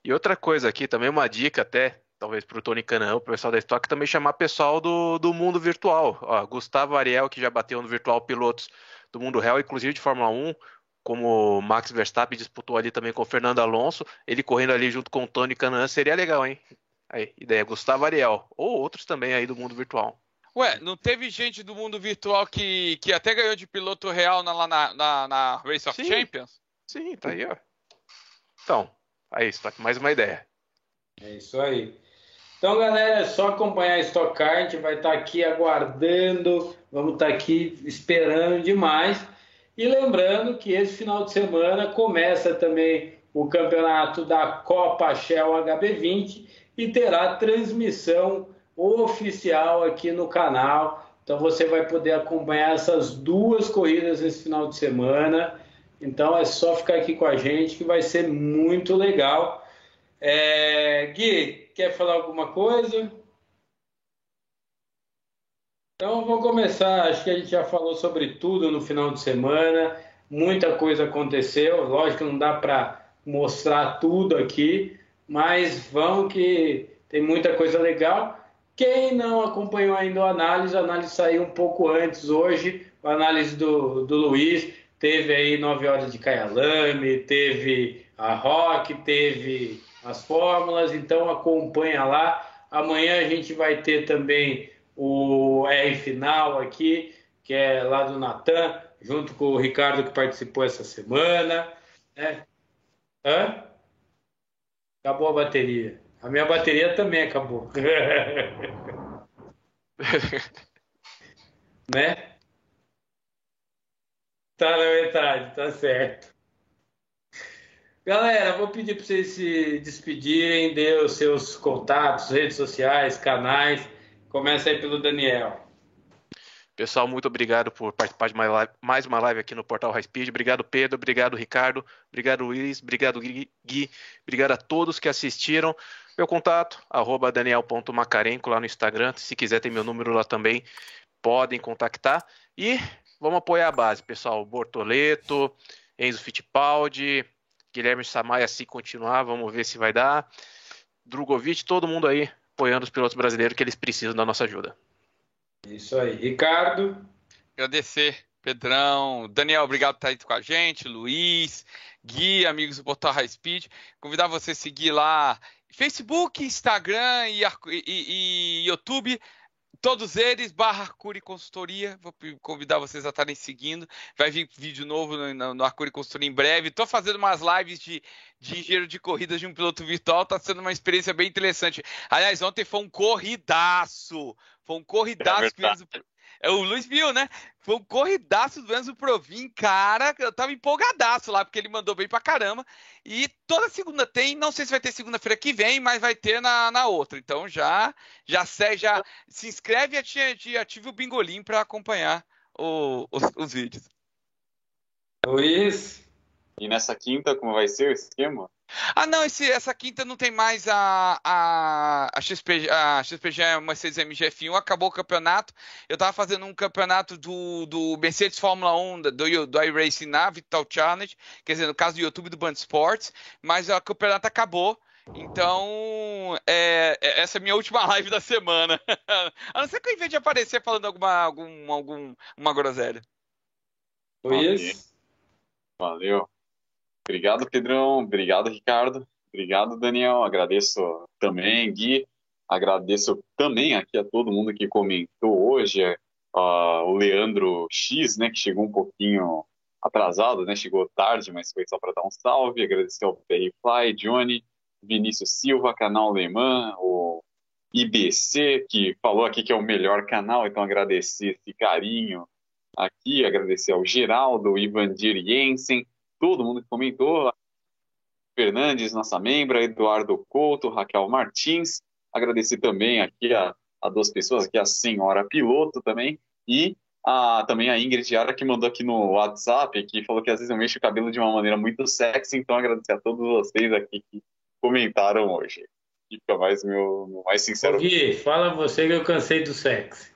e outra coisa aqui, também uma dica até, talvez para o Tony Canão, o pessoal da Stock, também chamar pessoal do, do mundo virtual. Ó, Gustavo Ariel, que já bateu no virtual pilotos do mundo real, inclusive de Fórmula 1, como Max Verstappen disputou ali também com o Fernando Alonso, ele correndo ali junto com o Tony Canan, seria legal, hein? Aí, ideia, Gustavo Ariel, ou outros também aí do mundo virtual. Ué, não teve gente do mundo virtual que, que até ganhou de piloto real na, na, na, na Race of Sim. Champions? Sim, tá aí, ó. Então, aí está mais uma ideia. É isso aí. Então, galera, é só acompanhar a Stock Car, a gente vai estar aqui aguardando, vamos estar aqui esperando demais. E lembrando que esse final de semana começa também o campeonato da Copa Shell HB20 e terá transmissão oficial aqui no canal. Então você vai poder acompanhar essas duas corridas esse final de semana. Então é só ficar aqui com a gente que vai ser muito legal. É... Gui, quer falar alguma coisa? Então vou começar. Acho que a gente já falou sobre tudo no final de semana. Muita coisa aconteceu. Lógico que não dá para mostrar tudo aqui, mas vamos que tem muita coisa legal. Quem não acompanhou ainda a análise, a análise saiu um pouco antes hoje, a análise do, do Luiz, teve aí nove horas de Kyalami, teve a Rock, teve as fórmulas, então acompanha lá. Amanhã a gente vai ter também o R final aqui, que é lá do Natan, junto com o Ricardo que participou essa semana. Né? Hã? Acabou a bateria. A minha bateria também acabou. né? Tá na metade, tá certo. Galera, vou pedir para vocês se despedirem, dê os seus contatos, redes sociais, canais. Começa aí pelo Daniel. Pessoal, muito obrigado por participar de mais uma live aqui no Portal High Speed. Obrigado, Pedro. Obrigado, Ricardo. Obrigado, Luiz. Obrigado, Gui. Obrigado a todos que assistiram. Meu contato, arroba daniel.macarenco lá no Instagram. Se quiser, tem meu número lá também. Podem contactar. E vamos apoiar a base, pessoal. Bortoleto, Enzo Fittipaldi, Guilherme Samaia, se continuar, vamos ver se vai dar. Drogovic, todo mundo aí apoiando os pilotos brasileiros que eles precisam da nossa ajuda. Isso aí. Ricardo. Agradecer, Pedrão. Daniel, obrigado por estar aí com a gente. Luiz, Gui, amigos do Portal High Speed. Convidar você a seguir lá Facebook, Instagram e, e, e YouTube. Todos eles, barra Arcuri Consultoria. Vou convidar vocês a estarem seguindo. Vai vir vídeo novo no, no Arcuri Consultoria em breve. Estou fazendo umas lives de, de engenheiro de corridas de um piloto virtual. Está sendo uma experiência bem interessante. Aliás, ontem foi um corridaço. Foi um corridaço. É é, o Luiz viu, né? Foi um corridaço do Enzo Provin, cara. Eu tava empolgadaço lá, porque ele mandou bem pra caramba. E toda segunda tem, não sei se vai ter segunda-feira que vem, mas vai ter na, na outra. Então já já, já se inscreve e ative o bingolim para acompanhar o, os, os vídeos. Luiz. E nessa quinta, como vai ser o esquema? Ah, não, esse, essa quinta não tem mais a, a, a, XP, a XPG Mercedes MGF1, acabou o campeonato. Eu tava fazendo um campeonato do, do Mercedes Fórmula 1, do, do iRacing na Vital Challenge, quer dizer, no caso do YouTube do Band Sports, mas o campeonato acabou. Então, é, é essa é a minha última live da semana. a não ser que eu invés de aparecer falando alguma, algum, algum, uma groselha. Luiz? Valeu. Obrigado, Pedrão. Obrigado, Ricardo. Obrigado, Daniel. Agradeço também, Gui. Agradeço também aqui a todo mundo que comentou hoje. Uh, o Leandro X, né, que chegou um pouquinho atrasado, né, chegou tarde, mas foi só para dar um salve. Agradecer ao PR Fly, Johnny, Vinícius Silva, canal Alemã, o IBC, que falou aqui que é o melhor canal, então agradecer esse carinho aqui, agradecer ao Geraldo, Ivandir Jensen, todo mundo que comentou, Fernandes, nossa membra, Eduardo Couto, Raquel Martins, agradecer também aqui a, a duas pessoas, aqui a senhora piloto também, e a, também a Ingrid Yara, que mandou aqui no WhatsApp, que falou que às vezes eu mexo o cabelo de uma maneira muito sexy, então agradecer a todos vocês aqui que comentaram hoje. E fica mais meu, meu mais sincero. Gui, fala você que eu cansei do sexo.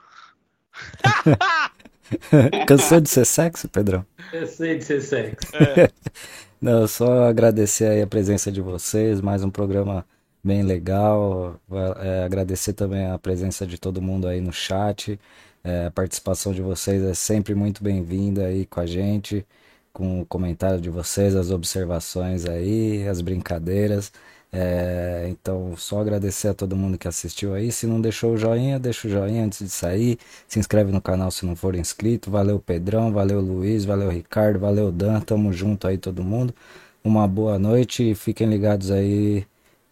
Cansou de ser sexy, Pedrão? Cansei de ser sexy. É. Não, só agradecer aí a presença de vocês, mais um programa bem legal. É, agradecer também a presença de todo mundo aí no chat. É, a participação de vocês é sempre muito bem-vinda aí com a gente, com o comentário de vocês, as observações aí, as brincadeiras. É, então, só agradecer a todo mundo que assistiu aí. Se não deixou o joinha, deixa o joinha antes de sair. Se inscreve no canal se não for inscrito. Valeu, Pedrão. Valeu, Luiz. Valeu, Ricardo. Valeu, Dan. Tamo junto aí, todo mundo. Uma boa noite e fiquem ligados aí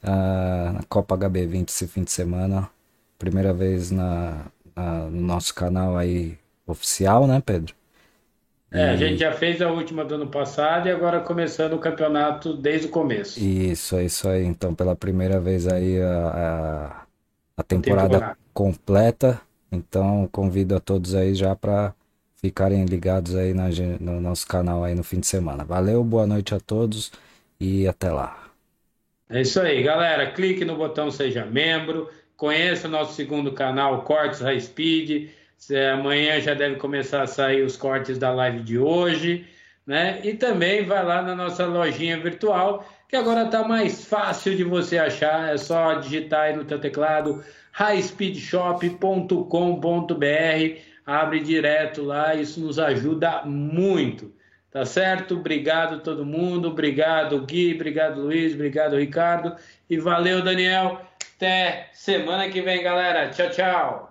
uh, na Copa HB20 esse fim de semana. Primeira vez na, na, no nosso canal aí oficial, né, Pedro? É, a gente já fez a última do ano passado e agora começando o campeonato desde o começo. Isso, é isso aí. Então, pela primeira vez aí a, a, a temporada, temporada completa. Então, convido a todos aí já para ficarem ligados aí na, no nosso canal aí no fim de semana. Valeu, boa noite a todos e até lá. É isso aí, galera. Clique no botão Seja Membro. Conheça o nosso segundo canal, Cortes High Speed Amanhã já deve começar a sair os cortes da live de hoje, né? E também vai lá na nossa lojinha virtual, que agora está mais fácil de você achar. É só digitar aí no teu teclado highspeedshop.com.br, abre direto lá, isso nos ajuda muito. Tá certo? Obrigado todo mundo, obrigado Gui, obrigado Luiz, obrigado Ricardo e valeu Daniel. Até semana que vem, galera. Tchau, tchau.